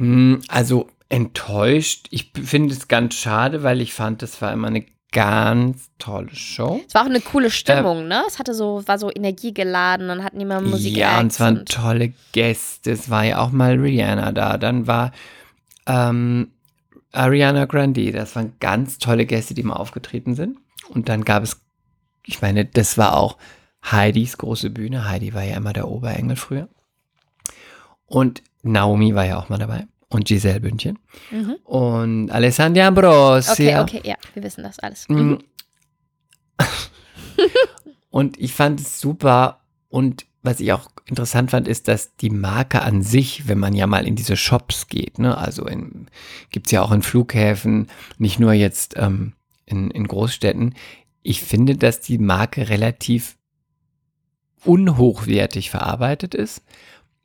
Hm, also enttäuscht. Ich finde es ganz schade, weil ich fand, das war immer eine ganz tolle Show. Es war auch eine coole Stimmung, ne? Es hatte so, war so energiegeladen und hatten immer Musik. ja, und es waren tolle Gäste. Es war ja auch mal Rihanna da. Dann war ähm, Ariana Grande. Das waren ganz tolle Gäste, die mal aufgetreten sind. Und dann gab es, ich meine, das war auch Heidis große Bühne. Heidi war ja immer der Oberengel früher. Und Naomi war ja auch mal dabei. Und Giselle Bündchen. Mhm. Und Alessandra Ambrosia. Okay, okay, ja, wir wissen das alles. Mm. Mhm. <laughs> Und ich fand es super. Und was ich auch interessant fand, ist, dass die Marke an sich, wenn man ja mal in diese Shops geht, ne, also in, gibt's ja auch in Flughäfen, nicht nur jetzt ähm, in, in Großstädten, ich finde, dass die Marke relativ unhochwertig verarbeitet ist.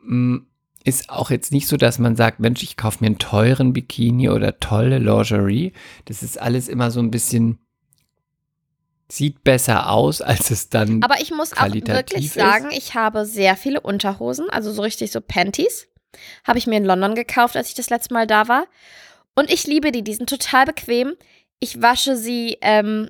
Mm, Ist auch jetzt nicht so, dass man sagt, Mensch, ich kaufe mir einen teuren Bikini oder tolle Lingerie. Das ist alles immer so ein bisschen, sieht besser aus, als es dann Aber ich muss auch wirklich ist. sagen, ich habe sehr viele Unterhosen, also so richtig so Panties. Habe ich mir in London gekauft, als ich das letzte Mal da war. Und ich liebe die, die sind total bequem. Ich wasche sie ähm,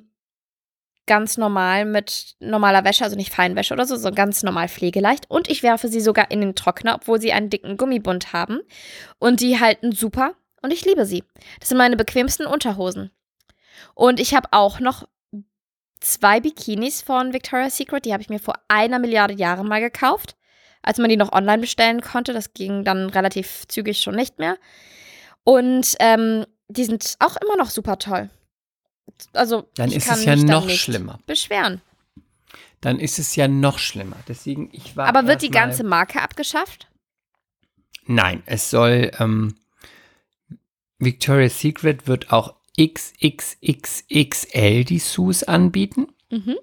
ganz normal mit normaler Wäsche, also nicht Feinwäsche oder so, sondern ganz normal pflegeleicht. Und ich werfe sie sogar in den Trockner, obwohl sie einen dicken Gummibund haben. Und die halten super. Und ich liebe sie. Das sind meine bequemsten Unterhosen. Und ich habe auch noch zwei Bikinis von Victoria's Secret. Die habe ich mir vor einer Milliarde Jahren mal gekauft. Als man die noch online bestellen konnte. Das ging dann relativ zügig schon nicht mehr. Und ähm, die sind auch immer noch super toll. Also, Dann ich ist kann es ja mich noch schlimmer. beschweren. Dann ist es ja noch schlimmer. Deswegen, ich war. Aber wird die ganze Marke abgeschafft? Nein, es soll. Ähm, Victoria's Secret wird auch XXXXL die Sus anbieten. Mhm.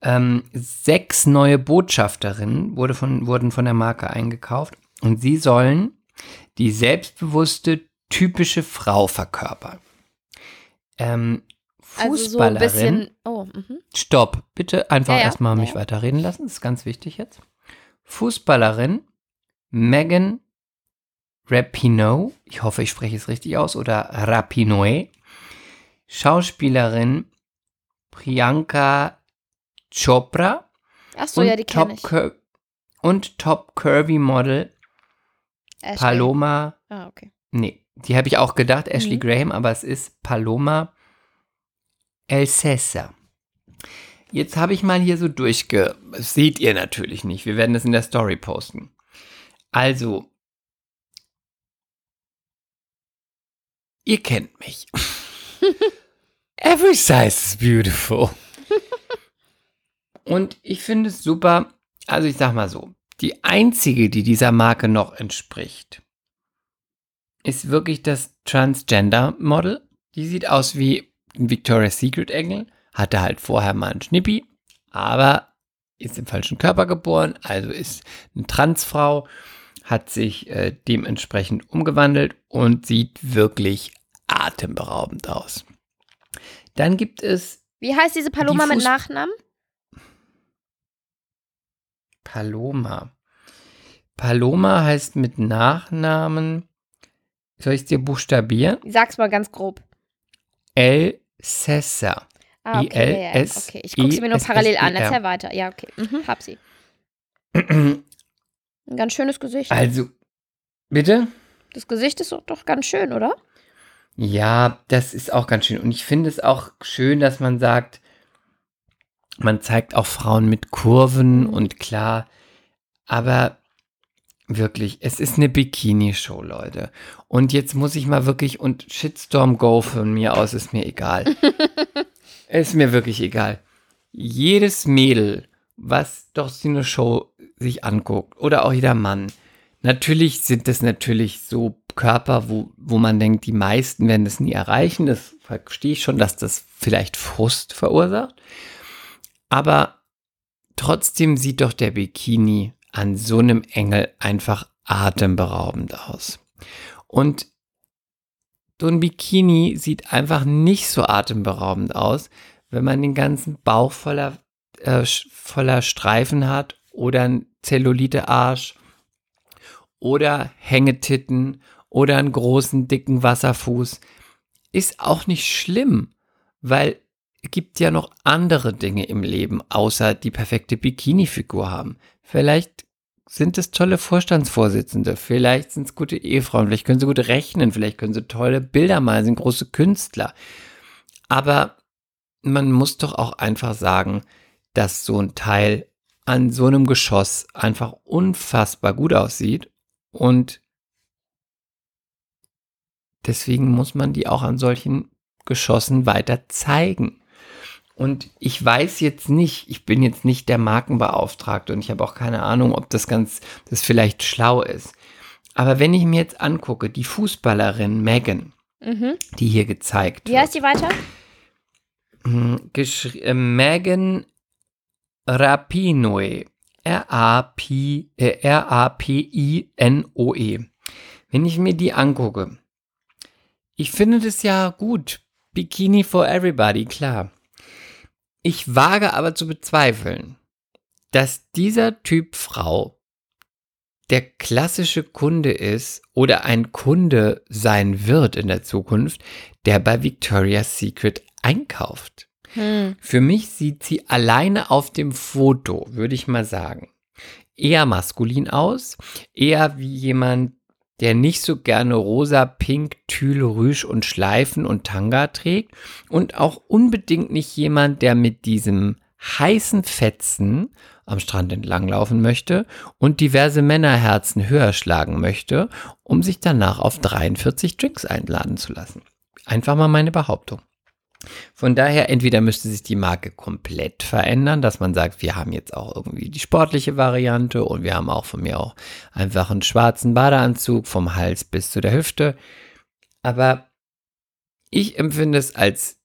Ähm, sechs neue Botschafterinnen wurde von, wurden von der Marke eingekauft und sie sollen die selbstbewusste, typische Frau verkörpern. Ähm, Also so Fußballerin. bisschen. Oh, mhm. Stopp, bitte einfach Ja, ja, erstmal mich ja. weiterreden lassen, das ist ganz wichtig jetzt. Fußballerin Megan Rapinoe, ich hoffe, ich spreche es richtig aus, oder Rapinoe. Schauspielerin Priyanka Chopra Ach so, und, ja, die kenne Top ich. Und Top Curvy Model Ashley. Paloma, Ah, okay. nee, die habe ich auch gedacht, Ashley Mhm. Graham, aber es ist Paloma El Cesar. Jetzt habe ich mal hier so durchge... Das seht ihr natürlich nicht. Wir werden das in der Story posten. Also, ihr kennt mich. <laughs> Every size is beautiful. Und ich finde es super. Also ich sag mal so, die einzige, die dieser Marke noch entspricht, ist wirklich das Transgender-Model. Die sieht aus wie ein Victoria's Secret Engel, hatte halt vorher mal einen Schnippi, aber ist im falschen Körper geboren, also ist eine Transfrau, hat sich äh, dementsprechend umgewandelt und sieht wirklich atemberaubend aus. Dann gibt es Wie heißt diese Paloma Die mit Nachnamen? Paloma. Paloma heißt mit Nachnamen, soll ich es dir buchstabieren? Sag's mal ganz grob. El Cesar. Ah, okay. I-L-S- okay. Ich gucke sie mir nur parallel an. Erzähl weiter. Ja, okay. Mhm, hab sie. Ein ganz schönes Gesicht. Also, bitte? Das Gesicht ist doch, doch ganz schön, oder? Ja, das ist auch ganz schön. Und ich finde es auch schön, dass man sagt, man zeigt auch Frauen mit Kurven Mhm. und klar, aber wirklich, es ist eine Bikini-Show, Leute. Und jetzt muss ich mal wirklich, und Shitstorm Go von mir aus ist mir egal. <laughs> ist mir wirklich egal. Jedes Mädel, was doch so eine Show sich anguckt, oder auch jeder Mann, Natürlich sind das natürlich so Körper, wo, wo man denkt, die meisten werden das nie erreichen. Das verstehe ich schon, dass das vielleicht Frust verursacht. Aber trotzdem sieht doch der Bikini an so einem Engel einfach atemberaubend aus. Und so ein Bikini sieht einfach nicht so atemberaubend aus, wenn man den ganzen Bauch voller, äh, voller Streifen hat oder ein Zellulite-Arsch oder Hängetitten oder einen großen, dicken Wasserfuß. Ist auch nicht schlimm, weil es gibt ja noch andere Dinge im Leben, außer die perfekte Bikini-Figur haben. Vielleicht sind es tolle Vorstandsvorsitzende, vielleicht sind es gute Ehefrauen, vielleicht können sie gut rechnen, vielleicht können sie tolle Bilder malen, sind große Künstler. Aber man muss doch auch einfach sagen, dass so ein Teil an so einem Geschoss einfach unfassbar gut aussieht und deswegen muss man die auch an solchen Geschossen weiter zeigen. Und ich weiß jetzt nicht, ich bin jetzt nicht der Markenbeauftragte und ich habe auch keine Ahnung, ob das ganz, das vielleicht schlau ist. Aber wenn ich mir jetzt angucke, die Fußballerin Megan, mhm. die hier gezeigt Wie wird. Wie heißt die weiter? Hm, äh, Megan Rapinoe. R-A-P-I-N-O-E. Wenn ich mir die angucke, ich finde das ja gut. Bikini for everybody, klar. Ich wage aber zu bezweifeln, dass dieser Typ Frau der klassische Kunde ist oder ein Kunde sein wird in der Zukunft, der bei Victoria's Secret einkauft. Hm. Für mich sieht sie alleine auf dem Foto, würde ich mal sagen, eher maskulin aus, eher wie jemand, der nicht so gerne rosa, pink, Tüll, Rüsch und Schleifen und Tanga trägt und auch unbedingt nicht jemand, der mit diesem heißen Fetzen am Strand entlanglaufen möchte und diverse Männerherzen höher schlagen möchte, um sich danach auf 43 Drinks einladen zu lassen. Einfach mal meine Behauptung. Von daher, entweder müsste sich die Marke komplett verändern, dass man sagt, wir haben jetzt auch irgendwie die sportliche Variante und wir haben auch von mir auch einfach einen schwarzen Badeanzug vom Hals bis zu der Hüfte. Aber ich empfinde es als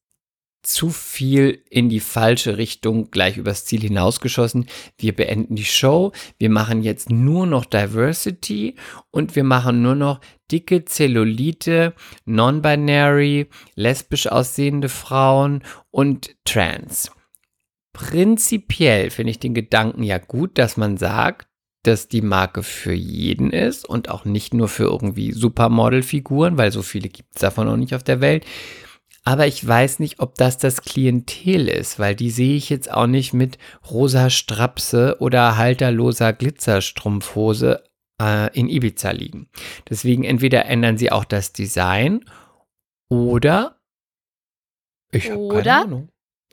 zu viel in die falsche Richtung gleich übers Ziel hinausgeschossen. Wir beenden die Show, wir machen jetzt nur noch Diversity und wir machen nur noch dicke Zellulite, non-binary, lesbisch aussehende Frauen und trans. Prinzipiell finde ich den Gedanken ja gut, dass man sagt, dass die Marke für jeden ist und auch nicht nur für irgendwie Supermodel-Figuren, weil so viele gibt es davon noch nicht auf der Welt. Aber ich weiß nicht, ob das das Klientel ist, weil die sehe ich jetzt auch nicht mit rosa Strapse oder halterloser Glitzerstrumpfhose äh, in Ibiza liegen. Deswegen entweder ändern sie auch das Design oder ich habe keine Ahnung.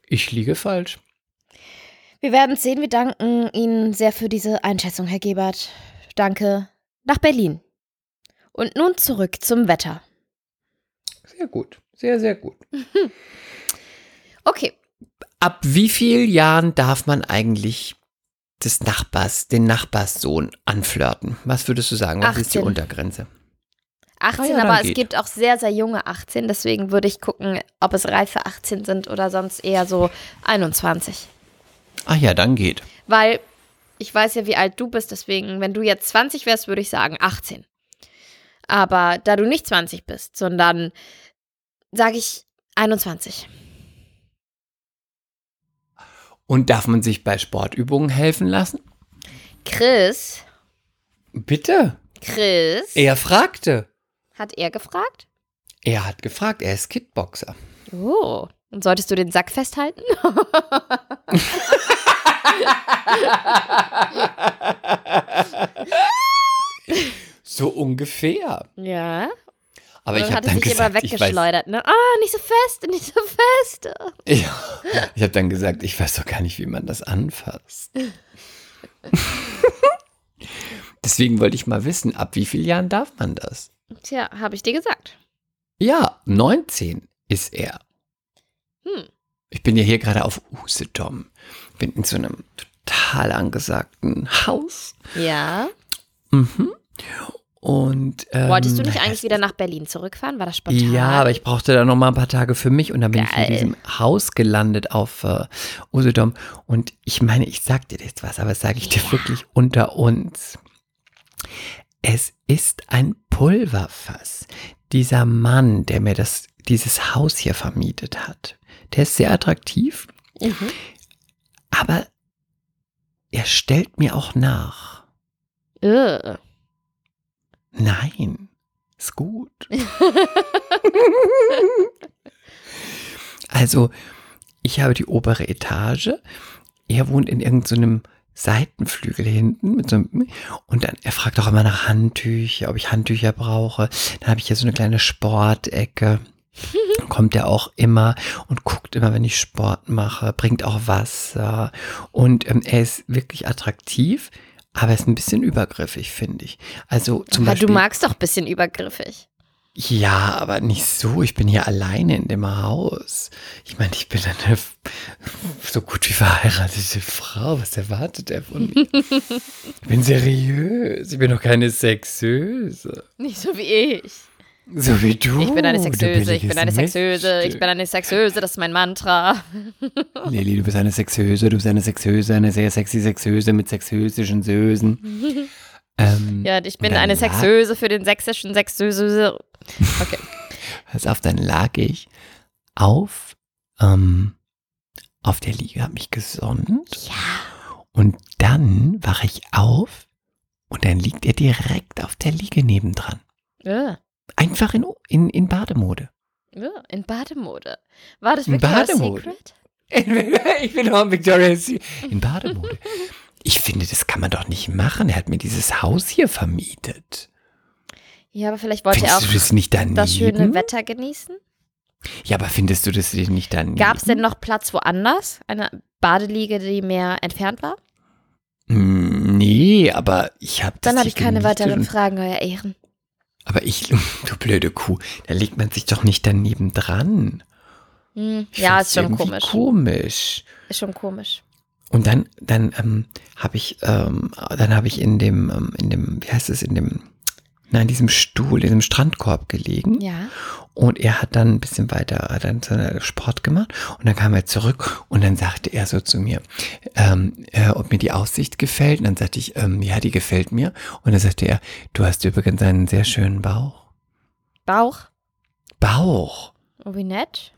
Ich liege falsch. Wir werden sehen. Wir danken Ihnen sehr für diese Einschätzung, Herr Gebert. Danke. Nach Berlin. Und nun zurück zum Wetter. Sehr gut. Sehr, sehr gut. <laughs> Okay. Ab wie vielen Jahren darf man eigentlich des Nachbars, den Nachbarssohn anflirten? Was würdest du sagen? Was 18. ist die Untergrenze? 18, ah ja, aber geht. es gibt auch sehr, sehr junge 18. Deswegen würde ich gucken, ob es reife 18 sind oder sonst eher so 21. Ah ja, dann geht. Weil ich weiß ja, wie alt du bist. Deswegen, wenn du jetzt 20 wärst, würde ich sagen 18. Aber da du nicht 20 bist, sondern sage ich 21. Und darf man sich bei Sportübungen helfen lassen? Chris. Bitte. Chris. Er fragte. Hat er gefragt? Er hat gefragt, er ist Kickboxer. Oh. Und solltest du den Sack festhalten? <laughs> so ungefähr. Ja. Aber ich habe dann sich gesagt, weggeschleudert, ne? Ah, oh, nicht so fest, nicht so fest. <laughs> Ja, ich habe dann gesagt, ich weiß doch gar nicht, wie man das anfasst. <laughs> Deswegen wollte ich mal wissen, ab wie vielen Jahren darf man das? Tja, habe ich dir gesagt. Ja, 19 ist er. Hm. Ich bin ja hier gerade auf Usedom. Bin in so einem total angesagten Haus. Ja. Mhm. Und, ähm, Wolltest du nicht eigentlich wieder nach Berlin zurückfahren? War das spontan? Ja, aber ich brauchte da noch mal ein paar Tage für mich und dann bin Geil. ich in diesem Haus gelandet auf äh, Usedom. Und ich meine, ich sag dir jetzt was, aber das sage ich dir wirklich unter uns. Es ist ein Pulverfass. dieser Mann, der mir das, dieses Haus hier vermietet hat, der ist sehr attraktiv, Mhm. aber er stellt mir auch nach. Ugh. Nein, ist gut. <laughs> also, ich habe die obere Etage. Er wohnt in irgendeinem Seitenflügel hinten mit so einem, und dann, er fragt auch immer nach Handtücher, ob ich Handtücher brauche. Dann habe ich hier so eine kleine Sportecke. <laughs> Kommt er auch immer und guckt immer, wenn ich Sport mache, bringt auch Wasser. Und ähm, er ist wirklich attraktiv, aber er ist ein bisschen übergriffig, finde ich. Also zum Aber Beispiel. du magst doch ein bisschen übergriffig. Ja, aber nicht so. Ich bin hier alleine in dem Haus. Ich meine, ich bin eine so gut wie verheiratete Frau. Was erwartet er von mir? <laughs> Ich bin seriös. Ich bin doch keine Sexöse. Nicht so wie ich. So wie du. Ich bin eine Sexöse, ich bin eine Sexöse, ich bin eine Sexöse, das ist mein Mantra. <laughs> Lilly, du bist eine Sexöse, du bist eine Sexöse, eine sehr sexy Sexöse mit sexösischen Sösen. <laughs> Ähm, Ja, ich bin eine Sexöse für den sächsischen Sexöse. Okay. <laughs> Pass auf, dann lag ich auf, ähm, auf der Liege, hab mich gesonnt. Ja. Und dann wache ich auf und dann liegt er direkt auf der Liege nebendran. Ugh. Einfach in, in, in Bademode. Ugh. In Bademode. War das In Victoria's Bademode. Secret? <laughs> Ich bin noch im Victoria's Secret. In Bademode. <laughs> Ich finde, das kann man doch nicht machen. Er hat mir dieses Haus hier vermietet. Ja, aber vielleicht wollte er auch du das das schöne Wetter genießen. Ja, aber findest du das nicht daneben? Gab es denn noch Platz woanders? Eine Badeliege, die mehr entfernt war? Mm, Nee, aber ich habe Dann habe ich keine weiteren Fragen, Euer Ehren. Aber ich, <laughs> du blöde Kuh, da legt man sich doch nicht daneben dran. Hm, ja, ist schon komisch. Komisch. Ist schon komisch. Und dann, dann ähm, habe ich, ähm, dann habe ich in dem, ähm, in dem, wie heißt es, in dem, na, in diesem Stuhl, in diesem Strandkorb gelegen. Ja. Und er hat dann ein bisschen weiter, hat dann Sport gemacht. Und dann kam er zurück und dann sagte er so zu mir, ähm, äh, ob mir die Aussicht gefällt. Und dann sagte ich, ähm, ja, die gefällt mir. Und dann sagte er, du hast übrigens einen sehr schönen Bauch. Bauch. Bauch. Oh, wie nett.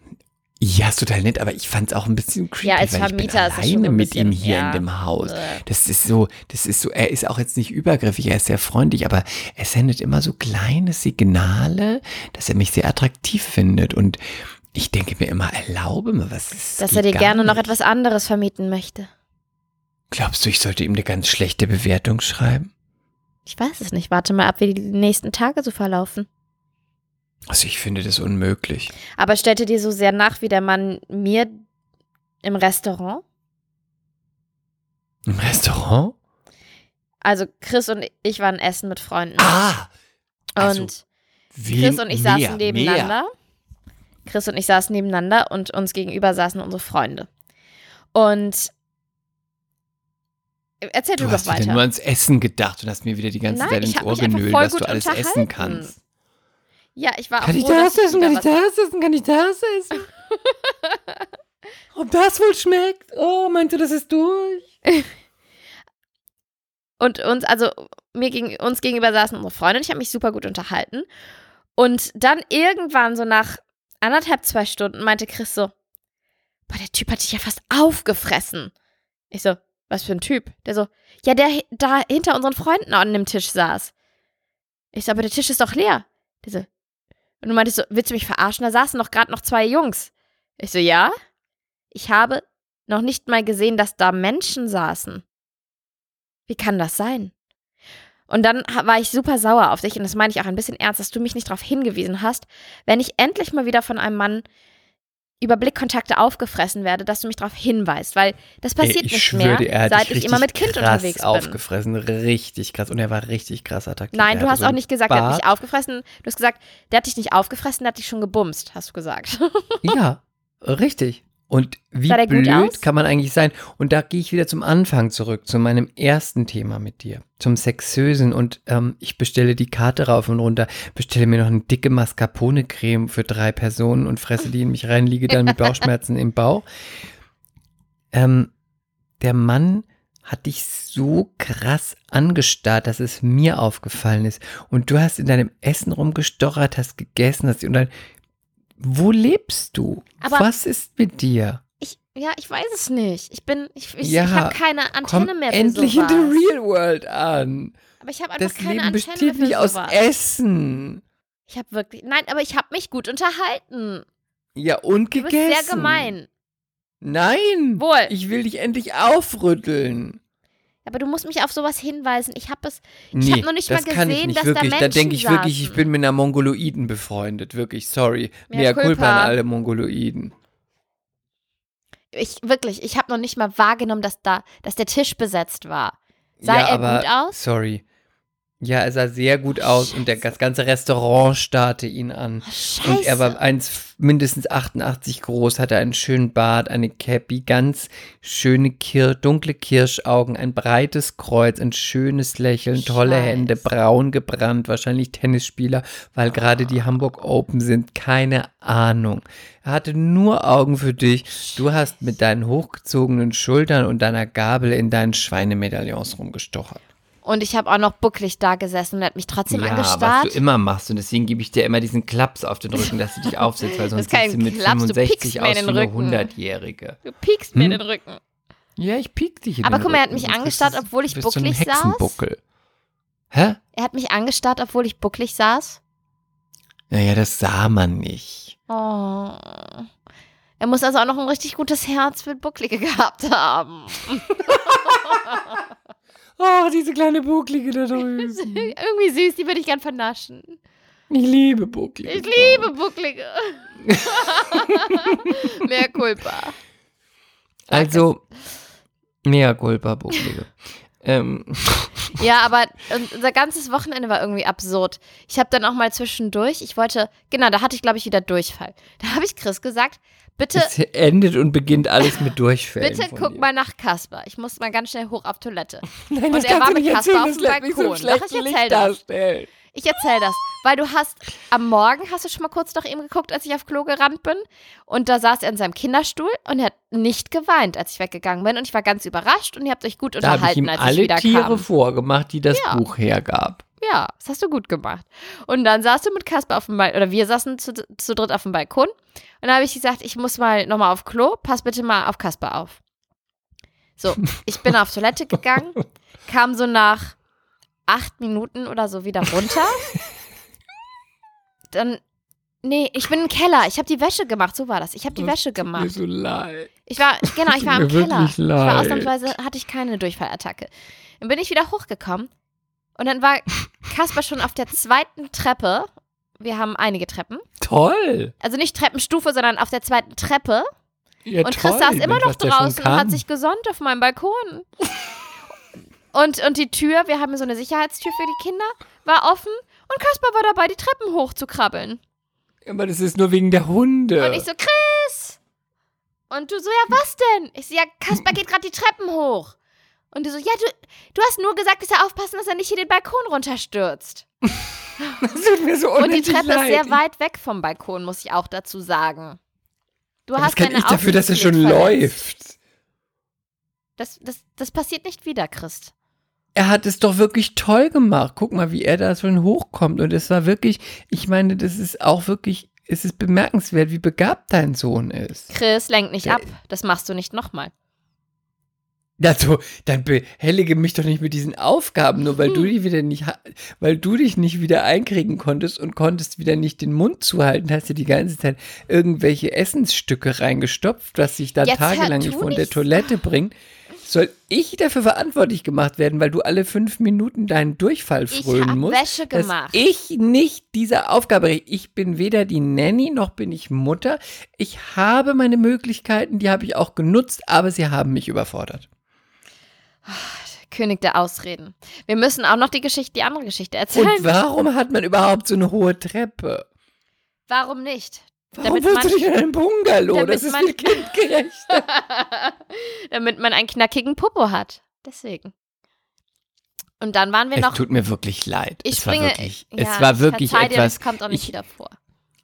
Ja, ist total nett, aber ich fand es auch ein bisschen creepy, Ja, als weil Vermieter ich ist bin es alleine mit ihm hier ja. in dem Haus. Das ist so, das ist so, er ist auch jetzt nicht übergriffig, er ist sehr freundlich, aber er sendet immer so kleine Signale, dass er mich sehr attraktiv findet und ich denke mir immer, erlaube mir, was ist Dass geht er dir gerne noch nicht. etwas anderes vermieten möchte. Glaubst du, ich sollte ihm eine ganz schlechte Bewertung schreiben? Ich weiß es nicht. Warte mal ab, wie die nächsten Tage so verlaufen. Also ich finde das unmöglich. Aber stellte dir so sehr nach wie der Mann mir im Restaurant? Im Restaurant? Also Chris und ich waren essen mit Freunden. Ah! Also, und Chris und ich mehr, saßen nebeneinander. Chris und ich saßen nebeneinander und uns gegenüber saßen unsere Freunde. Und erzähl du, Du doch hast wieder weiter. nur ans Essen gedacht und hast mir wieder die ganze Nein, Zeit ich ins Ohr genölt, dass du alles essen kannst. Ja, ich war Kann auch ich froh, das essen? Kann ich das essen? Kann ich das <laughs> essen? Ob das wohl schmeckt? Oh, meinst du, das ist durch? <laughs> Und uns, also mir gegen, uns gegenüber saßen unsere Freunde und ich habe mich super gut unterhalten. Und dann irgendwann so nach anderthalb, zwei Stunden meinte Chris so, boah, der Typ hat dich ja fast aufgefressen. Ich so, was für ein Typ? Der so, ja, der da hinter unseren Freunden an dem Tisch saß. Ich so, aber der Tisch ist doch leer. Der so, und du meintest so, willst du mich verarschen? Da saßen doch gerade noch zwei Jungs. Ich so, ja. Ich habe noch nicht mal gesehen, dass da Menschen saßen. Wie kann das sein? Und dann war ich super sauer auf dich und das meine ich auch ein bisschen ernst, dass du mich nicht darauf hingewiesen hast, wenn ich endlich mal wieder von einem Mann über Blickkontakte aufgefressen werde, dass du mich darauf hinweist, weil das passiert Ey, ich nicht schwöre mehr, seit ich immer mit Kind unterwegs bin. aufgefressen, richtig krass. Und er war richtig krass attraktiv. Nein, Er du hast so auch nicht gesagt, er hat Bart. mich aufgefressen. Du hast gesagt, der hat dich nicht aufgefressen, der hat dich schon gebumst, hast du gesagt. Ja, richtig. Und wie blöd kann man eigentlich sein? Und da gehe ich wieder zum Anfang zurück, zu meinem ersten Thema mit dir, zum Sexösen. Und ähm, ich bestelle die Karte rauf und runter, bestelle mir noch eine dicke Mascarpone-Creme für drei Personen und fresse die in mich rein, liege dann mit Bauchschmerzen im Bauch. Ähm, der Mann hat dich so krass angestarrt, dass es mir aufgefallen ist. Und du hast in deinem Essen rumgestochert, hast gegessen, hast und dann, wo lebst du? Aber- Was ist mit dir? Ich, ja, ich weiß es nicht. Ich bin, ich, ich, Ja, ich habe keine Antenne Komm mehr für endlich sowas. in the real world an. Aber ich habe einfach Das keine Leben Antenne besteht nicht aus sowas. Essen. Ich habe wirklich, nein, aber ich habe mich gut unterhalten. Ja, und Du bist gegessen. sehr gemein. Nein. Wohl. Ich will dich endlich aufrütteln. Aber du musst mich auf sowas hinweisen. Ich habe es, ich Nee, habe noch nicht mal gesehen, nicht dass wirklich. da Da Menschen denke ich wirklich, ich saßen. bin mit einer Mongoloiden befreundet. Wirklich, sorry. Mea culpa culpa. an alle Mongoloiden. Ich wirklich, ich habe noch nicht mal wahrgenommen, dass da, dass der Tisch besetzt war. Sah ja, er aber, gut aus? Sorry. Ja, er sah sehr gut aus und der, das ganze Restaurant starrte ihn an. Scheiße. Und er war eins, mindestens 88 groß, hatte einen schönen Bart, eine Cappy, ganz schöne Kir dunkle Kirschaugen, ein breites Kreuz, ein schönes Lächeln, tolle Scheiße. Hände, braun gebrannt, wahrscheinlich Tennisspieler, weil gerade die Hamburg Open sind, keine Ahnung. Er hatte nur Augen für dich. Du hast mit deinen hochgezogenen Schultern und deiner Gabel in deinen Schweinemedaillons rumgestochert. Und ich habe auch noch bucklig da gesessen und er hat mich trotzdem ja, angestarrt. was du immer machst und deswegen gebe ich dir immer diesen Klaps auf den Rücken, dass du dich aufsetzt, weil <laughs> sonst siehst du mit Klaps, du 65 piekst mir aus wie den eine Rücken. 100-Jährige. Du piekst mir Hm? den Rücken. Ja, ich piek dich in Aber den guck mal, er hat mich angestarrt, du- obwohl ich du bucklig saß. Hä? Er hat mich angestarrt, obwohl ich bucklig saß. Naja, das sah man nicht. Oh. Er muss also auch noch ein richtig gutes Herz für Bucklige <laughs> gehabt haben. <laughs> Oh, diese kleine Bucklige da <laughs> drüben. Irgendwie süß, die würde ich gern vernaschen. Ich liebe Bucklige. Ich liebe Bucklige. <laughs> Mehr Culpa. Also, mea culpa, Bucklige. Ähm, <laughs> Ja, aber unser ganzes Wochenende war irgendwie absurd. Ich habe dann auch mal zwischendurch, ich wollte, genau, da hatte ich, glaube ich, wieder Durchfall. <laughs> Da habe ich Chris gesagt, bitte, es endet und beginnt alles mit Durchfällen. bitte guck dir. mal nach Kasper. Ich muss mal ganz schnell hoch auf Toilette. <laughs> Nein, Und das er war mit Kasper auf dem Balkon. Doch, ich erzähl das. Ich erzähl das, weil du hast am Morgen hast du schon mal kurz nach ihm geguckt, als ich auf Klo gerannt bin und da saß er in seinem Kinderstuhl und er hat nicht geweint, als ich weggegangen bin und ich war ganz überrascht und ihr habt euch gut Da habe ich unterhalten, ihm als ich alle wieder Tiere kam. vorgemacht, die das Ja. Buch hergab. Ja, das hast du gut gemacht. Und dann saßt du mit Kasper auf dem Balkon, oder wir saßen zu, zu dritt auf dem Balkon. Und da habe ich gesagt, ich muss mal nochmal auf Klo, pass bitte mal auf Kasper auf. So, ich bin auf Toilette gegangen, <laughs> kam so nach acht Minuten oder so wieder runter. Dann, nee, ich bin im Keller, ich habe die Wäsche gemacht, so war das. Ich habe die Wäsche Mir gemacht. so leid. Ich war, genau, ich war im mir Keller. Ich war ausnahmsweise, hatte ich keine Durchfallattacke. Dann bin ich wieder hochgekommen und dann war Kasper schon auf der zweiten Treppe. Wir haben einige Treppen. Toll. Also nicht Treppenstufe, sondern auf der zweiten Treppe. Ja, Und Chris toll, saß immer noch draußen und hat sich gesonnt auf meinem Balkon. Und, und die Tür, wir haben so eine Sicherheitstür für die Kinder, war offen und Kasper war dabei, die Treppen hochzukrabbeln. Aber das ist nur wegen der Hunde. Und ich so, Chris! Und du so, ja, was denn? Ich so, ja, Kasper geht gerade die Treppen hoch. Und du so, ja, du, du hast nur gesagt, dass er aufpassen, dass er nicht hier den Balkon runterstürzt. <laughs> das tut mir so Und die Treppe leid. ist sehr weit weg vom Balkon, muss ich auch dazu sagen. Du Aber hast kann ich dafür, dass er schon verletzt. läuft. Das, das, das passiert nicht wieder, Christ. Er hat es doch wirklich toll gemacht. Guck mal, wie er da schon hochkommt. Und es war wirklich, ich meine, das ist auch wirklich, es ist bemerkenswert, wie begabt dein Sohn ist. Chris, lenk nicht Der- ab. Das machst du nicht nochmal. Also, dann behellige mich doch nicht mit diesen Aufgaben, nur weil Hm. du die wieder nicht, weil du dich nicht wieder einkriegen konntest und konntest wieder nicht den Mund zuhalten, hast du die ganze Zeit irgendwelche Essensstücke reingestopft, was sich Jetzt hör- tagelang nicht von der so. Toilette bringt. Soll ich dafür verantwortlich gemacht werden, weil du alle fünf Minuten deinen Durchfall Ich frönen musst? Wäsche dass gemacht. ich nicht diese Aufgabe, ich bin weder die Nanny noch bin ich Mutter. Ich habe meine Möglichkeiten, die habe ich auch genutzt, aber sie haben mich überfordert. König der Ausreden. Wir müssen auch noch die Geschichte, die andere Geschichte erzählen. Und warum hat man überhaupt so eine hohe Treppe? Warum nicht? Warum Damit man- du nicht in einem Bungalow? Das ist man- viel kindgerecht. <laughs> Damit man einen knackigen Popo hat. Deswegen. Und dann waren wir Es noch. tut mir wirklich leid. ich es springe. war wirklich, ja, es war wirklich verzeih dir, etwas. Das kommt auch nicht ich- wieder vor.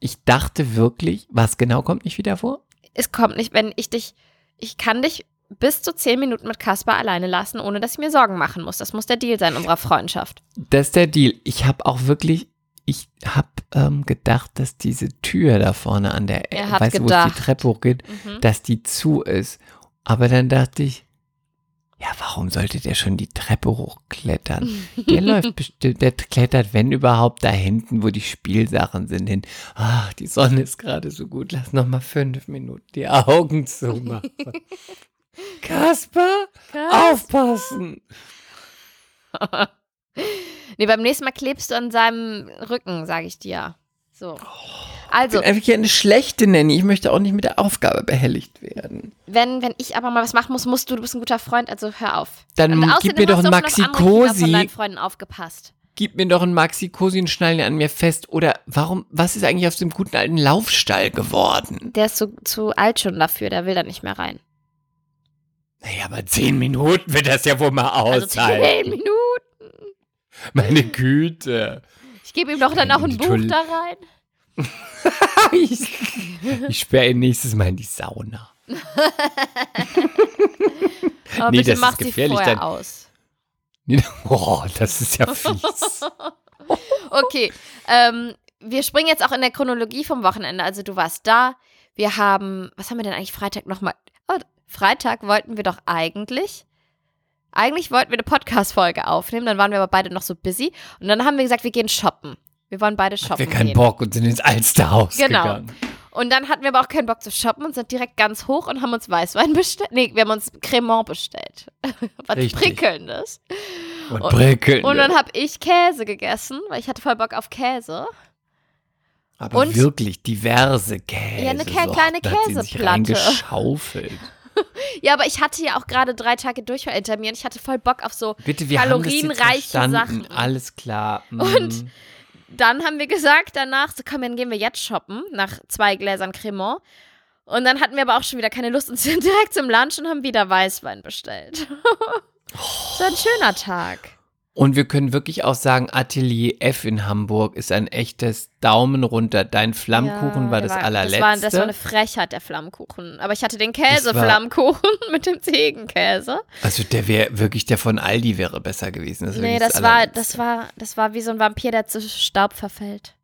Ich dachte wirklich, was genau kommt nicht wieder vor? Es kommt nicht, wenn ich dich. Ich kann dich bis zu zehn Minuten mit Kaspar alleine lassen, ohne dass ich mir Sorgen machen muss. Das muss der Deal sein unserer Freundschaft. Das ist der Deal. Ich habe auch wirklich, ich habe ähm, gedacht, dass diese Tür da vorne an der, Er hat weißt du, wo es die Treppe hochgeht, Mhm. dass die zu ist. Aber dann dachte ich, ja, warum sollte der schon die Treppe hochklettern? Der <laughs> läuft bestimmt, der klettert, wenn überhaupt, da hinten, wo die Spielsachen sind, hin. Ach, die Sonne ist gerade so gut. Lass noch mal fünf Minuten die Augen zumachen. <laughs> Kasper, aufpassen. <laughs> Nee, beim nächsten Mal klebst du an seinem Rücken, sage ich dir. So. Also, Ich bin einfach hier eine schlechte Nanny. Ich möchte auch nicht mit der Aufgabe behelligt werden. wenn, wenn ich aber mal was machen muss, musst du, du bist ein guter Freund, also hör auf. Dann Und gib mir doch ein Maxi Kinder von Cosi. deinen Freunden aufgepasst. Gib mir doch ein Maxi Cosi und schnall ihn an mir fest. Oder warum, was ist eigentlich aus dem guten alten Laufstall geworden? Der ist zu, zu alt schon dafür, der will da nicht mehr rein. Naja, aber zehn Minuten wird das ja wohl mal Also zehn aushalten. Minuten. <laughs> Meine Güte. Ich gebe ihm doch dann auch ein Buch Toilette- da rein. ich <laughs> ich sperre ihn nächstes Mal in die Sauna. <laughs> Aber Nee, bitte das ist mach sie gefährlich, vorher dann- aus. Oh, das ist ja fies. Okay, ähm, wir springen jetzt auch in der Chronologie vom Wochenende. Also du warst da. Wir haben, was haben wir denn eigentlich Freitag nochmal? Oh, Freitag wollten wir doch eigentlich, eigentlich wollten wir eine Podcast-Folge aufnehmen. Dann waren wir aber beide noch so busy. Und dann haben wir gesagt, wir gehen shoppen. Wir wollen beide shoppen Wir keinen gehen. Bock und sind ins Alsterhaus Genau. gegangen. Und dann hatten wir aber auch keinen Bock zu shoppen und sind direkt ganz hoch und haben uns Weißwein bestellt. Nee, wir haben uns Cremant bestellt. <laughs> Was Richtig. prickelndes. Und Und- prickeln. Und dann habe ich Käse gegessen, weil ich hatte voll Bock auf Käse. Aber und- wirklich diverse Käse. Ja, eine kleine Käseplatte. geschaufelt. <laughs> Ja, aber ich hatte ja auch gerade drei Tage Durchfall hinter mir und ich hatte voll Bock auf so. Bitte, wir haben das jetzt Kalorienreiche. Sachen. Alles klar. Mm. Und- Dann haben wir gesagt danach, so komm, dann gehen wir jetzt shoppen, nach zwei Gläsern Cremant. Und dann hatten wir aber auch schon wieder keine Lust und sind <laughs> direkt zum Lunch und haben wieder Weißwein bestellt. <laughs> so ein schöner Tag. Und wir können wirklich auch sagen, Atelier F in Hamburg ist ein echtes Daumen runter. Dein Flammkuchen Ja, war das allerletzte. Das war, das war eine Frechheit, der Flammkuchen. Aber ich hatte den Das war- Käseflammkuchen <laughs> mit dem Ziegenkäse. also der wäre wirklich, der von Aldi wäre besser gewesen. Das Nee, wirklich das war, das war, das war wie so ein Vampir, der zu Staub verfällt.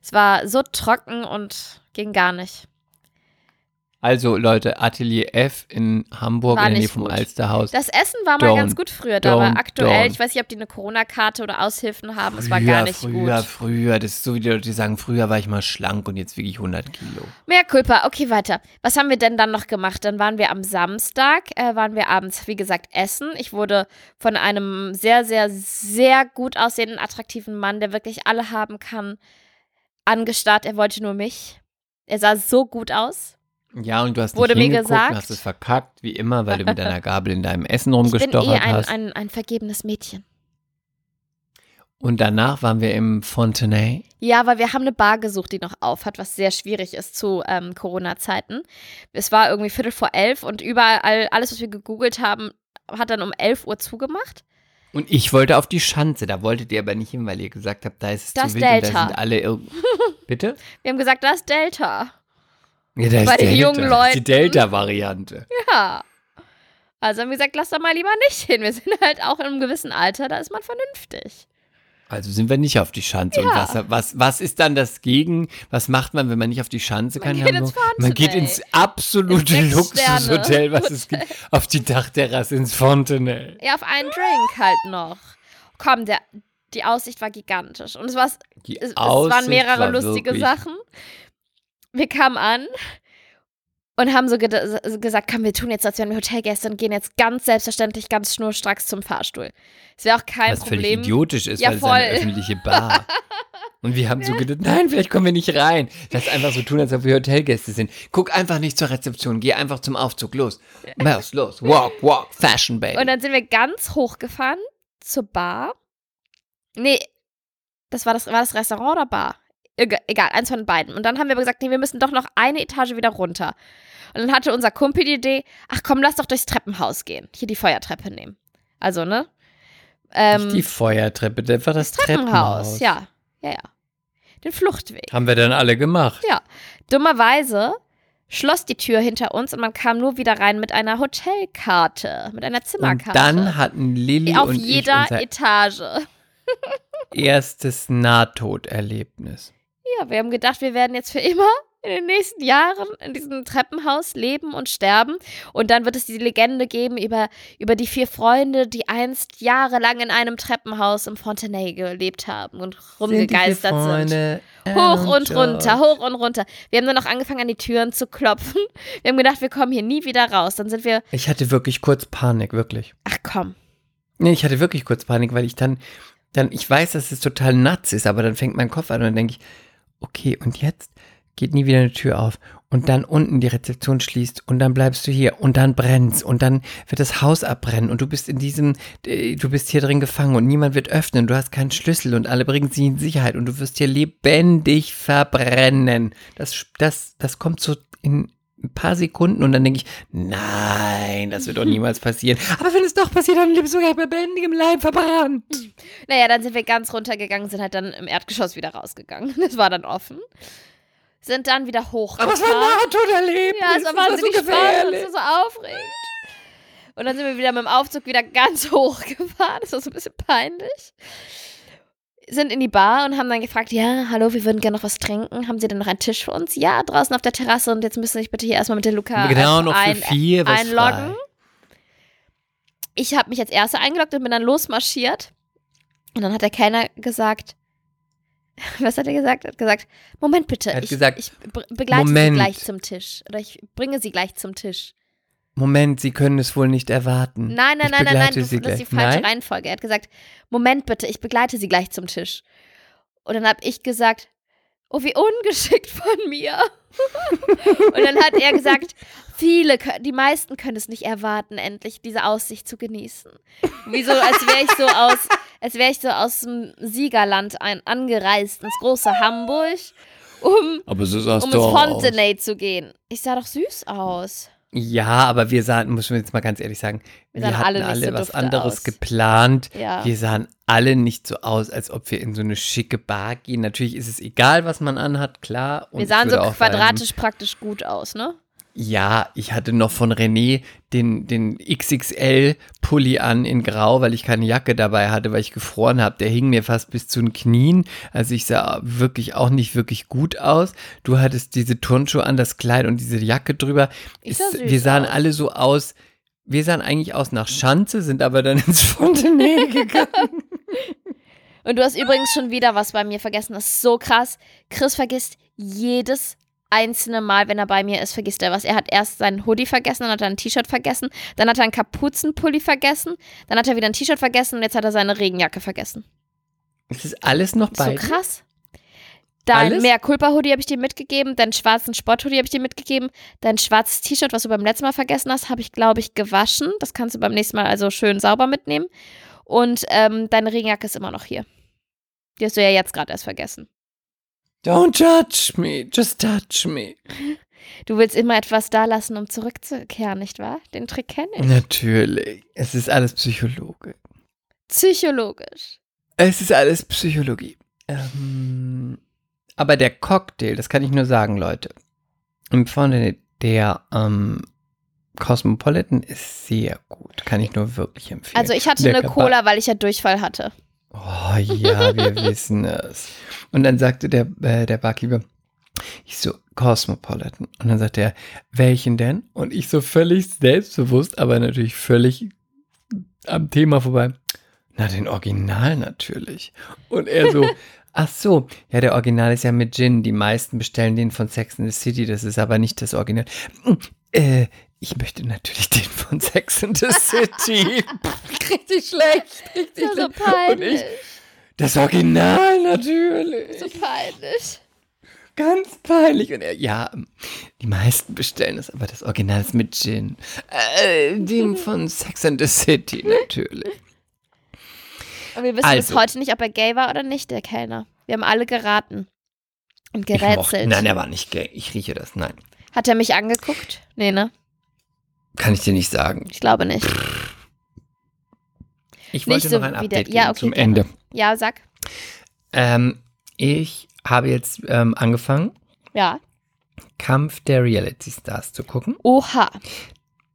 Es war so trocken und ging gar nicht. Also Leute, Atelier F in Hamburg War in der Nähe vom gut. Alsterhaus. Das Essen war mal Don't, ganz gut früher, da war aktuell, don't. ich weiß nicht, ob die eine Corona-Karte oder Aushilfen haben, es war gar nicht früher, gut. früher. Das ist so wie die Leute die sagen, früher war ich mal schlank und jetzt wiege ich 100 Kilo. Mehr Culpa, okay, weiter. Was haben wir denn dann noch gemacht? Dann waren wir am Samstag, äh, waren wir abends, wie gesagt, essen. Ich wurde von einem sehr, sehr, sehr gut aussehenden, attraktiven Mann, der wirklich alle haben kann, angestarrt. Er wollte nur mich. Er sah so gut aus. Ja, und du hast Wurde mir gesagt. und hast es verkackt, wie immer, weil du mit deiner <laughs> Gabel in deinem Essen Ich bin eh rumgestochert ein, hast. ein, ein vergebenes Mädchen. Und danach waren wir im Fontenay. Ja, weil wir haben eine Bar gesucht, die noch auf hat, was sehr schwierig ist zu ähm, Corona-Zeiten. Es war irgendwie Viertel vor elf und überall, alles, was wir gegoogelt haben, hat dann um elf Uhr zugemacht. Und ich wollte auf die Schanze, da wolltet ihr aber nicht hin, weil ihr gesagt habt, da ist es Das zu wild und Delta. da sind alle <laughs> Bitte? Wir haben gesagt, das ist Delta. Ja, da ist Bei den Delta. jungen Das Leuten. Die Delta-Variante. Ja. Also haben wir gesagt, lass da mal lieber nicht hin. Wir sind halt auch in einem gewissen Alter, da ist man vernünftig. Also sind wir nicht auf die Schanze. Und Ja. was, was, was ist dann das Gegen? Was macht man, wenn man nicht auf die Schanze Man kann? geht ins man geht ins absolute Ins Luxushotel, was es Sechs-Sterne-Hotel. gibt, auf die Dachterrasse ins Fontenay. Ja, auf einen Drink halt noch. Komm, der, die Aussicht war gigantisch. Und es, war, es, es waren mehrere war lustige Sachen. Wir kamen an und haben so gesagt, komm, wir tun jetzt, als wären wir Hotelgäste und gehen jetzt ganz selbstverständlich, ganz schnurstracks zum Fahrstuhl. Es wäre auch kein Was völlig Problem. idiotisch ist, Ja, weil es eine voll. öffentliche Bar. Und wir haben so <laughs> gedacht, nein, vielleicht kommen wir nicht rein. Lass einfach so tun, als ob wir Hotelgäste sind. Guck einfach nicht zur Rezeption, geh einfach zum Aufzug. Los, los, los. Walk, walk, Fashion, baby. Und dann sind wir ganz hochgefahren zur Bar. Nee, das war das, war das Restaurant oder Bar? Ega- Egal, eins von beiden. Und dann haben wir aber gesagt, nee, wir müssen doch noch eine Etage wieder runter. Und dann hatte unser Kumpel die Idee, ach komm, lass doch durchs Treppenhaus gehen. Hier die Feuertreppe nehmen. Also, ne? Ähm, nicht die Feuertreppe, einfach das, Treppenhaus. Ja, ja, ja. Den Fluchtweg. Haben wir dann alle gemacht. Dummerweise schloss die Tür hinter uns und man kam nur wieder rein mit einer Hotelkarte, mit einer Und Zimmerkarte. dann hatten Lilly auf und jeder ich unser Etage. <laughs> erstes Nahtoderlebnis. Ja, wir haben gedacht, wir werden jetzt für immer in den nächsten Jahren in diesem Treppenhaus leben und sterben. Und dann wird es die Legende geben über, über die vier Freunde, die einst jahrelang in einem Treppenhaus im Fontenay gelebt haben und rumgegeistert sind. Hoch und runter, hoch und runter. Wir haben dann noch angefangen, an die Türen zu klopfen. Wir haben gedacht, wir kommen hier nie wieder raus. Dann sind wir, Ich hatte wirklich kurz Panik, wirklich. ach komm. Nee, ich hatte wirklich kurz Panik, weil ich dann, dann, ich weiß, dass es total nuts ist, aber dann fängt mein Kopf an und dann denke ich, okay, und jetzt geht nie wieder eine Tür auf und dann unten die Rezeption schließt und dann bleibst du hier und dann brennt's und dann wird das Haus abbrennen und du bist in diesem, äh, du bist hier drin gefangen und niemand wird öffnen, du hast keinen Schlüssel und alle bringen sich in Sicherheit und du wirst hier lebendig verbrennen. Das, das, das kommt so in ein paar Sekunden und dann denke ich, nein, das wird doch niemals passieren. <laughs> Aber wenn es doch passiert, dann lebst du ja bei lebendigem Leib verbrannt. <laughs> Naja, dann sind wir ganz runtergegangen, sind halt dann im Erdgeschoss wieder rausgegangen. <laughs> Das war dann offen. Sind dann wieder hochgefahren. Aber es war ein Nahtoderlebnis. Ja, es war das so wahnsinnig spannend es war so aufregend. Und dann sind wir wieder mit dem Aufzug wieder ganz hoch gefahren. Das war so ein bisschen peinlich. Sind in die Bar und haben dann gefragt, ja, hallo, wir würden gerne noch was trinken. Haben Sie denn noch einen Tisch für uns? Ja, draußen auf der Terrasse und jetzt müssen Sie sich bitte hier erstmal mit der Luca Genau, noch ein- vier einloggen. frei. Ich habe mich als Erste eingeloggt und bin dann losmarschiert. Und dann hat der Kellner gesagt, <laughs> was hat er gesagt? Er hat gesagt, Moment bitte, hat ich, gesagt, ich be- begleite Moment. Sie gleich zum Tisch. Oder ich bringe Sie gleich zum Tisch. Moment, Sie können es wohl nicht erwarten. Nein, nein, Ich nein, nein, nein, Sie das ist die gleich. falsche Nein? Reihenfolge. Er hat gesagt, Moment bitte, ich begleite Sie gleich zum Tisch. Und dann habe ich gesagt, oh, wie ungeschickt von mir. <laughs> und dann hat er gesagt, viele, die meisten können es nicht erwarten, endlich diese Aussicht zu genießen. Wie so, als wäre ich so aus, als wäre ich so aus dem Siegerland ein, angereist ins große Hamburg, um, Aber so um ins. Fontenay zu gehen. Ich sah doch süß aus. Ja, aber wir sahen, muss man jetzt mal ganz ehrlich sagen, Wir wir, sahen hatten alle alle, so was anderes aus. geplant. Ja. Wir sahen alle nicht so aus, als ob wir in so eine schicke Bar gehen. Natürlich ist es egal, was man anhat, klar. Und Wir sahen so quadratisch praktisch gut aus, ne? Ja, ich hatte noch von René den, den XXL-Pulli an in Grau, weil ich keine Jacke dabei hatte, weil ich gefroren habe. Der hing mir fast bis zu den Knien. Also ich sah wirklich auch nicht wirklich gut aus. Du hattest diese Turnschuhe an, das Kleid und diese Jacke drüber. Ich sah Es- süß wir sahen aus. alle so aus. Wir sahen eigentlich aus nach Schanze, sind aber dann ins Fontenay <laughs> gegangen. Und du hast übrigens schon wieder was bei mir vergessen. Das ist so krass. Chris vergisst jedes einzelne Mal, wenn er bei mir ist, vergisst er was. Er hat erst seinen Hoodie vergessen, dann hat er ein T-Shirt vergessen, dann hat er einen Kapuzenpulli vergessen, dann hat er wieder ein T-Shirt vergessen und jetzt hat er seine Regenjacke vergessen. Es ist alles noch Ist so bei. krass. Dein Alles? mehr Culpa-Hoodie habe ich dir mitgegeben, deinen schwarzen Sport-Hoodie habe ich dir mitgegeben, dein schwarzes T-Shirt, was du beim letzten Mal vergessen hast, habe ich, glaube ich, gewaschen. Das kannst du beim nächsten Mal also schön sauber mitnehmen. Und ähm, deine Regenjacke ist immer noch hier. Die hast du ja jetzt gerade erst vergessen. Don't touch me, just touch me. Du willst immer etwas da lassen, um zurückzukehren, nicht wahr? Den Trick kenne ich. Natürlich. Es ist alles Psychologe. Psychologisch. Es ist alles Psychologie. Ähm, aber der Cocktail, das kann ich nur sagen, Leute. Im Fontenay, der ähm, Cosmopolitan ist sehr gut. Kann ich nur wirklich empfehlen. Also ich hatte Der eine Cola, weil ich ja Durchfall hatte. Oh ja, wir <laughs> wissen es. Und dann sagte der, äh, der Barkeeper, ich so, Cosmopolitan. Und dann sagte er, welchen denn? Und ich so völlig selbstbewusst, aber natürlich völlig am Thema vorbei. Na, den Original natürlich. Und er so, <laughs> ach so, ja, der Original ist ja mit Gin. Die meisten bestellen den von Sex in the City, das ist aber nicht das Original. Äh, ich möchte natürlich den von Sex in the City. <laughs> richtig schlecht, richtig Das so peinlich. ich, das Original natürlich. So peinlich. Ganz peinlich. Und er, ja, die meisten bestellen das, aber das Original ist mit Gin. Äh, den von Sex and the City natürlich. Und wir wissen bis Also. heute nicht, ob er gay war oder nicht, der Kellner. Wir haben alle geraten. Und Ich mochte, gerätselt. nein, er war nicht gay. Ich rieche das. Nein. Hat er mich angeguckt? Nee, ne? Kann ich dir nicht sagen. Ich glaube nicht. Ich Nicht wollte so noch ein wie Update der- ja, geben okay, zum gerne. Ende. Ja, sag. Ähm, ich habe jetzt ähm, angefangen, Ja. Kampf der Reality Stars zu gucken. Oha.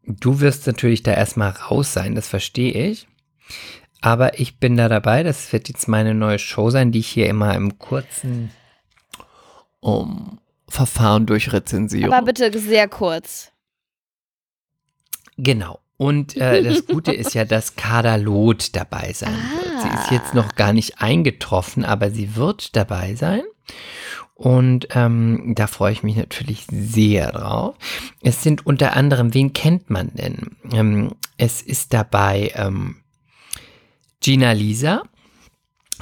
Du wirst natürlich da erstmal raus sein, das verstehe ich. Aber ich bin da dabei. Das wird jetzt meine neue Show sein, die ich hier immer im kurzen Um Verfahren durchrezensieren. Aber bitte sehr kurz. Genau. Und äh, das Gute ist ja, dass Kader Loth dabei sein wird. Sie ist jetzt noch gar nicht eingetroffen, aber sie wird dabei sein. Und ähm, da freue ich mich natürlich sehr drauf. Es sind unter anderem, wen kennt man denn? Ähm, es ist dabei ähm, Gina Lisa.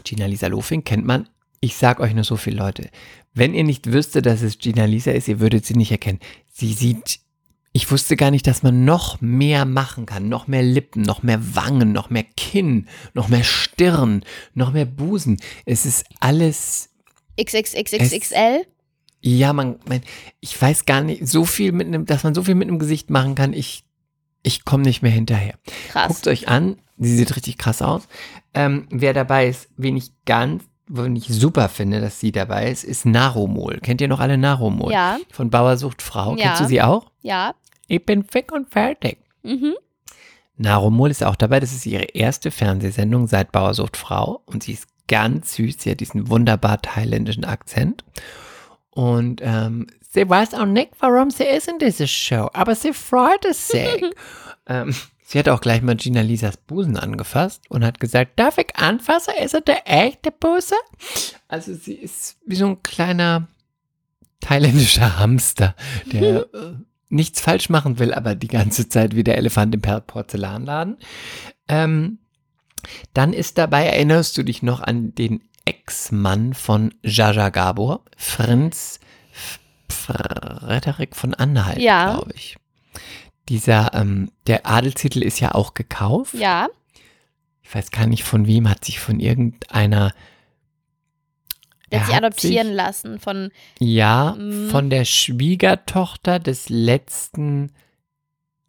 Gina Lisa Lofing kennt man. Ich sag euch nur so viel, Leute. Wenn ihr nicht wüsstet, dass es Gina Lisa ist, ihr würdet sie nicht erkennen. Sie sieht, ich wusste gar nicht, dass man noch mehr machen kann. Noch mehr Lippen, noch mehr Wangen, noch mehr Kinn, noch mehr Stirn, noch mehr Busen. Es ist alles XXXXXL? Ja, man, man, ich weiß gar nicht, so viel mit einem, dass man so viel mit einem Gesicht machen kann, ich, ich komme nicht mehr hinterher. Krass. Guckt euch an, sie sieht richtig krass aus. Ähm, wer dabei ist, wen ich ganz, wen ich super finde, dass sie dabei ist, ist Naromol. Kennt ihr noch alle Naromol? Ja, Von Bauer sucht Frau. Ja. Kennst du sie auch? ja. Ich bin fick und fertig. Mhm. Naromol ist auch dabei. Das ist ihre erste Fernsehsendung seit Bauer sucht Frau. Und sie ist ganz süß. Sie hat diesen wunderbar thailändischen Akzent. Und ähm, sie weiß auch nicht, warum sie ist in dieser Show. Aber sie freut es sich. <laughs> ähm, sie hat auch gleich mal Gina Lisas Busen angefasst und hat gesagt, darf ich anfassen? Ist er der echte Busen? Also sie ist wie so ein kleiner thailändischer Hamster, der <laughs> äh, nichts falsch machen will, aber die ganze Zeit wie der Elefant im Porzellanladen. Ähm, dann ist dabei, erinnerst du dich noch an den Ex-Mann von Jaja Gabor, Franz Frederik von Anhalt, Ja. glaube ich. Dieser, ähm, der Adelstitel ist ja auch gekauft. Ja. Ich weiß gar nicht von wem, hat sich von irgendeiner. Der Er hat sich adoptieren sich- lassen von. Ja, Mm. von der Schwiegertochter des letzten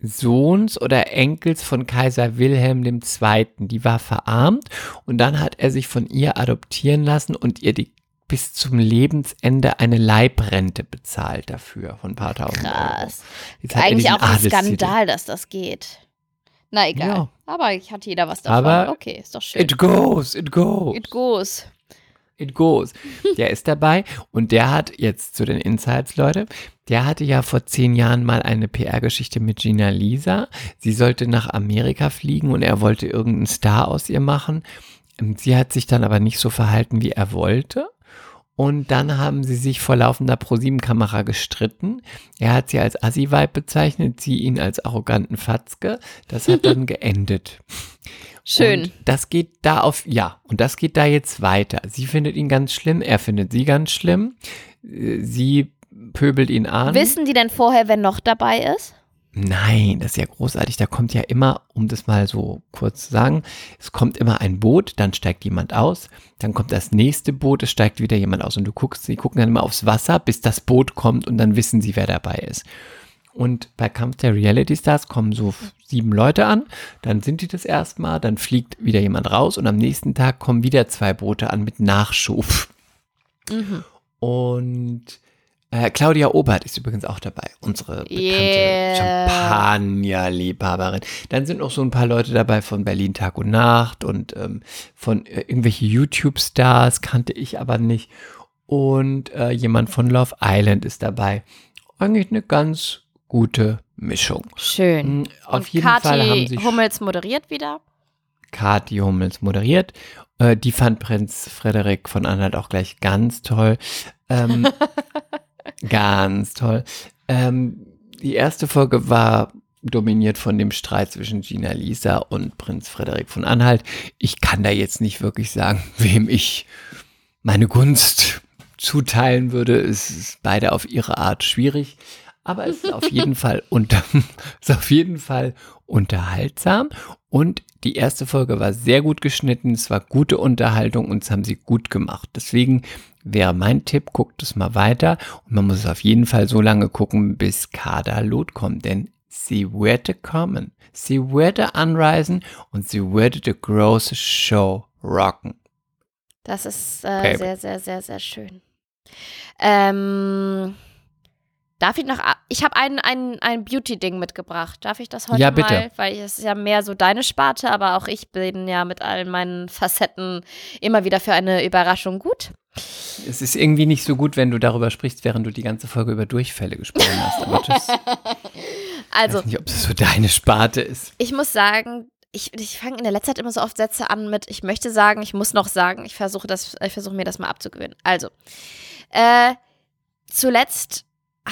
Sohns oder Enkels von Kaiser Wilhelm II. Die war verarmt und dann hat er sich von ihr adoptieren lassen und ihr die bis zum Lebensende eine Leibrente bezahlt dafür von ein paar tausend Euro. Krass. Er Eigentlich auch ein. Skandal, dass das geht. Na egal. Ja. Aber ich hat jeder was davon. Aber okay, ist doch schön. It goes, it goes. It goes. It goes. Der ist dabei und der hat jetzt zu den Insights, Leute, der hatte ja vor zehn Jahren mal eine PR-Geschichte mit Gina Lisa. Sie sollte nach Amerika fliegen und er wollte irgendeinen Star aus ihr machen. Sie hat sich dann aber nicht so verhalten, wie er wollte. Und dann haben sie sich vor laufender ProSieben-Kamera gestritten. Er hat sie als Assi-Vibe bezeichnet, sie ihn als arroganten Fatzke. Das hat dann <laughs> geendet. Schön. Und das geht da auf, ja, und das geht da jetzt weiter. Sie findet ihn ganz schlimm, er findet sie ganz schlimm. Äh, Sie pöbelt ihn an. Wissen die denn vorher, wer noch dabei ist? Nein, das ist ja großartig. Da kommt ja immer, um das mal so kurz zu sagen, es kommt immer ein Boot, dann steigt jemand aus, dann kommt das nächste Boot, es steigt wieder jemand aus und du guckst, sie gucken dann immer aufs Wasser, bis das Boot kommt und dann wissen sie, wer dabei ist. Und bei Kampf der Reality Stars kommen so sieben Leute an, dann sind die das erstmal, dann fliegt wieder jemand raus und am nächsten Tag kommen wieder zwei Boote an mit Nachschub. Mhm. Und äh, Claudia Obert ist übrigens auch dabei, unsere bekannte Yeah. Champagner-Liebhaberin. Dann sind noch so ein paar Leute dabei von Berlin Tag und Nacht und ähm, von äh, irgendwelche YouTube-Stars kannte ich aber nicht. Und äh, jemand von Love Island ist dabei. Eigentlich eine ganz gute Mischung. Schön. Mm, Auf Und jeden Kathi Fall haben sich Hummels moderiert wieder. Kathi Hummels moderiert. Äh, die fand Prinz Frederik von Anhalt auch gleich ganz toll. Ähm, <laughs> ganz toll. Ähm, die erste Folge war dominiert von dem Streit zwischen Gina Lisa und Prinz Frederik von Anhalt. Ich kann da jetzt nicht wirklich sagen, <laughs> wem ich meine Gunst zuteilen würde. Es ist beide auf ihre Art schwierig. Aber es ist auf jeden <laughs> Fall unter, <laughs> ist auf jeden Fall unterhaltsam. Und die erste Folge war sehr gut geschnitten. Es war gute Unterhaltung und es haben sie gut gemacht. Deswegen wäre mein Tipp, guckt es mal weiter. Und man muss es auf jeden Fall so lange gucken, bis Kader Lot kommt. Denn sie würde kommen. Sie würde anreisen und sie würde die große Show rocken. Das ist äh, sehr, sehr, sehr, sehr schön. Ähm, Darf ich noch, ich habe ein, ein, ein Beauty-Ding mitgebracht. Darf ich das heute Ja, bitte. mal? Weil es ist ja mehr so deine Sparte, aber auch ich bin ja mit allen meinen Facetten immer wieder für eine Überraschung gut. Es ist irgendwie nicht so gut, wenn du darüber sprichst, während du die ganze Folge über Durchfälle gesprochen hast. Aber das, <laughs> Also, weiß nicht, ob es so deine Sparte ist. ich muss sagen, ich, ich fange in der letzten Zeit immer so oft Sätze an mit, ich möchte sagen, ich muss noch sagen, ich versuche das, ich versuche mir das mal abzugewöhnen. Also, äh, zuletzt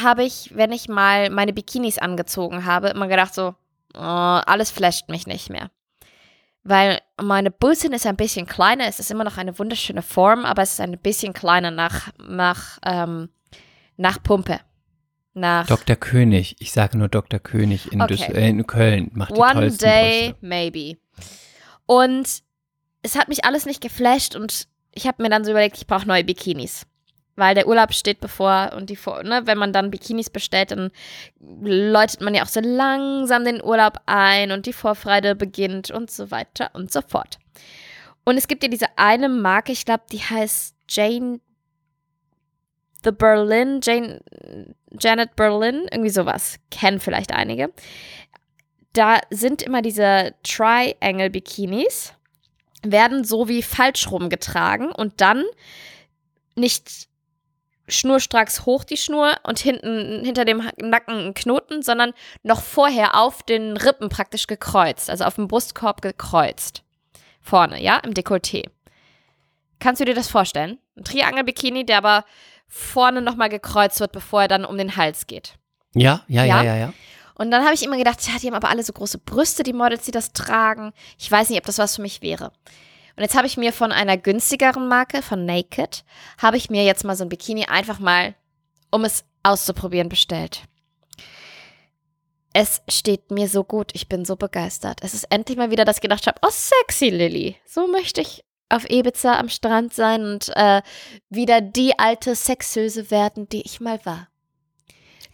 habe ich, wenn ich mal meine Bikinis angezogen habe, immer gedacht so, oh, alles flasht mich nicht mehr. Weil meine Busen ist ein bisschen kleiner, es ist immer noch eine wunderschöne Form, aber es ist ein bisschen kleiner nach, nach, ähm, nach Pumpe. Nach Dr. König, ich sage nur Dr. König in, Okay. Düssel- äh, in Köln, macht die One day, Brüste. maybe. Und es hat mich alles nicht geflasht und ich habe mir dann so überlegt, ich brauche neue Bikinis. Weil der Urlaub steht bevor und die vor, ne, wenn man dann Bikinis bestellt, dann läutet man ja auch so langsam den Urlaub ein und die Vorfreude beginnt und so weiter und so fort. Und es gibt ja diese eine Marke, ich glaube, die heißt Jane The Berlin, Jane, Janet Berlin, irgendwie sowas. Kennen vielleicht einige da sind immer diese Triangle-Bikinis, werden so wie falsch rum getragen und dann nicht schnurstracks hoch die Schnur und hinten hinter dem Nacken ein Knoten, sondern noch vorher auf den Rippen praktisch gekreuzt, also auf dem Brustkorb gekreuzt. Vorne, ja, im Dekolleté. Kannst du dir das vorstellen? Ein Triangle-Bikini, der aber vorne nochmal gekreuzt wird, bevor er dann um den Hals geht. Ja, ja, ja, Ja? ja, ja. Und dann habe ich immer gedacht, ja, die haben aber alle so große Brüste, die Models, die das tragen. Ich weiß nicht, ob das was für mich wäre. Und jetzt habe ich mir von einer günstigeren Marke, von Naked, habe ich mir jetzt mal so ein Bikini einfach mal, um es auszuprobieren, bestellt. Es steht mir so gut, ich bin so begeistert. Es ist endlich mal wieder, dass ich gedacht habe, oh sexy Lilly, so möchte ich auf Ibiza am Strand sein und äh, wieder die alte Sexöse werden, die ich mal war.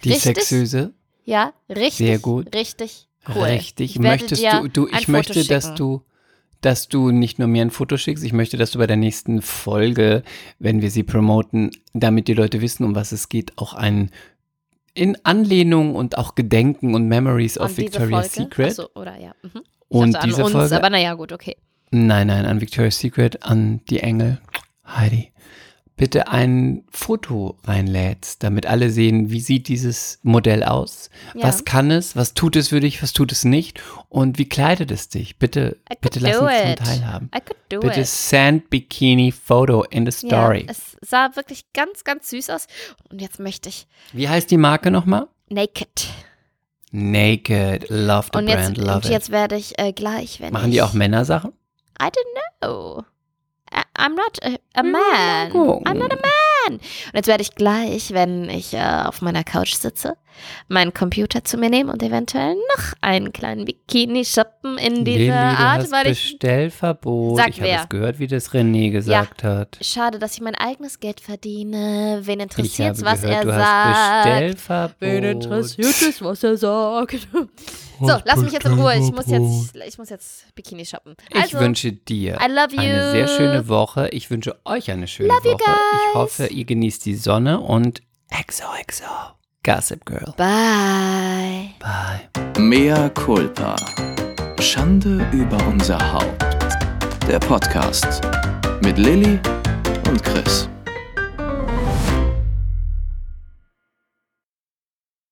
Die Richtig? Sexöse, Ja, richtig. Sehr gut. Richtig cool. richtig. Ich Möchtest du, du, ich Foto möchte, dass schicken. du, dass du nicht nur mir ein Foto schickst, ich möchte, dass du bei der nächsten Folge, wenn wir sie promoten, damit die Leute wissen, um was es geht, auch ein in Anlehnung und auch Gedenken und Memories of Victoria's? Secret. Achso, oder ja. Mhm. Und diese an uns, Folge, aber naja, gut, okay. nein, nein, an Victoria's Secret, an die Engel, Heidi, bitte ein Foto reinlädst, damit alle sehen, wie sieht dieses Modell aus, Ja. was kann es, was tut es für dich, was tut es nicht und wie kleidet es dich. Bitte, I bitte lass uns daran it. teilhaben. I could do Bitte it. send Bikini Photo in the story. Ja, es sah wirklich ganz, ganz süß aus. Und jetzt möchte ich wie heißt die Marke nochmal? Naked. Naked, love the Und jetzt, brand, love und it. jetzt werde ich äh, gleich, wenn Machen ich... die auch Männersachen? I don't know. I'm not a, a Ja, man. I'm not a man. Und jetzt werde ich gleich, wenn ich äh, auf meiner Couch sitze, meinen Computer zu mir nehmen und eventuell noch einen kleinen Bikini shoppen in dieser Lilly, du Art, hast weil ich Bestellverbot. Sag ich habe es gehört, wie das René gesagt hat. Schade, dass ich mein eigenes Geld verdiene. Wen interessiert habe was gehört, er du hast sagt? Bestellverbot. Wen interessiert es, was er sagt? <laughs> so, lass mich jetzt in Ruhe. Ich muss jetzt, ich muss jetzt Bikini shoppen. Ich Also, wünsche dir I love you. eine sehr schöne Woche. Ich wünsche euch eine schöne Love you Woche. Ich hoffe, ihr genießt die Sonne und XOXO. Gossip Girl. Bye. Bye. Mea culpa. Schande über unser Haupt. Der Podcast mit Lilly und Chris.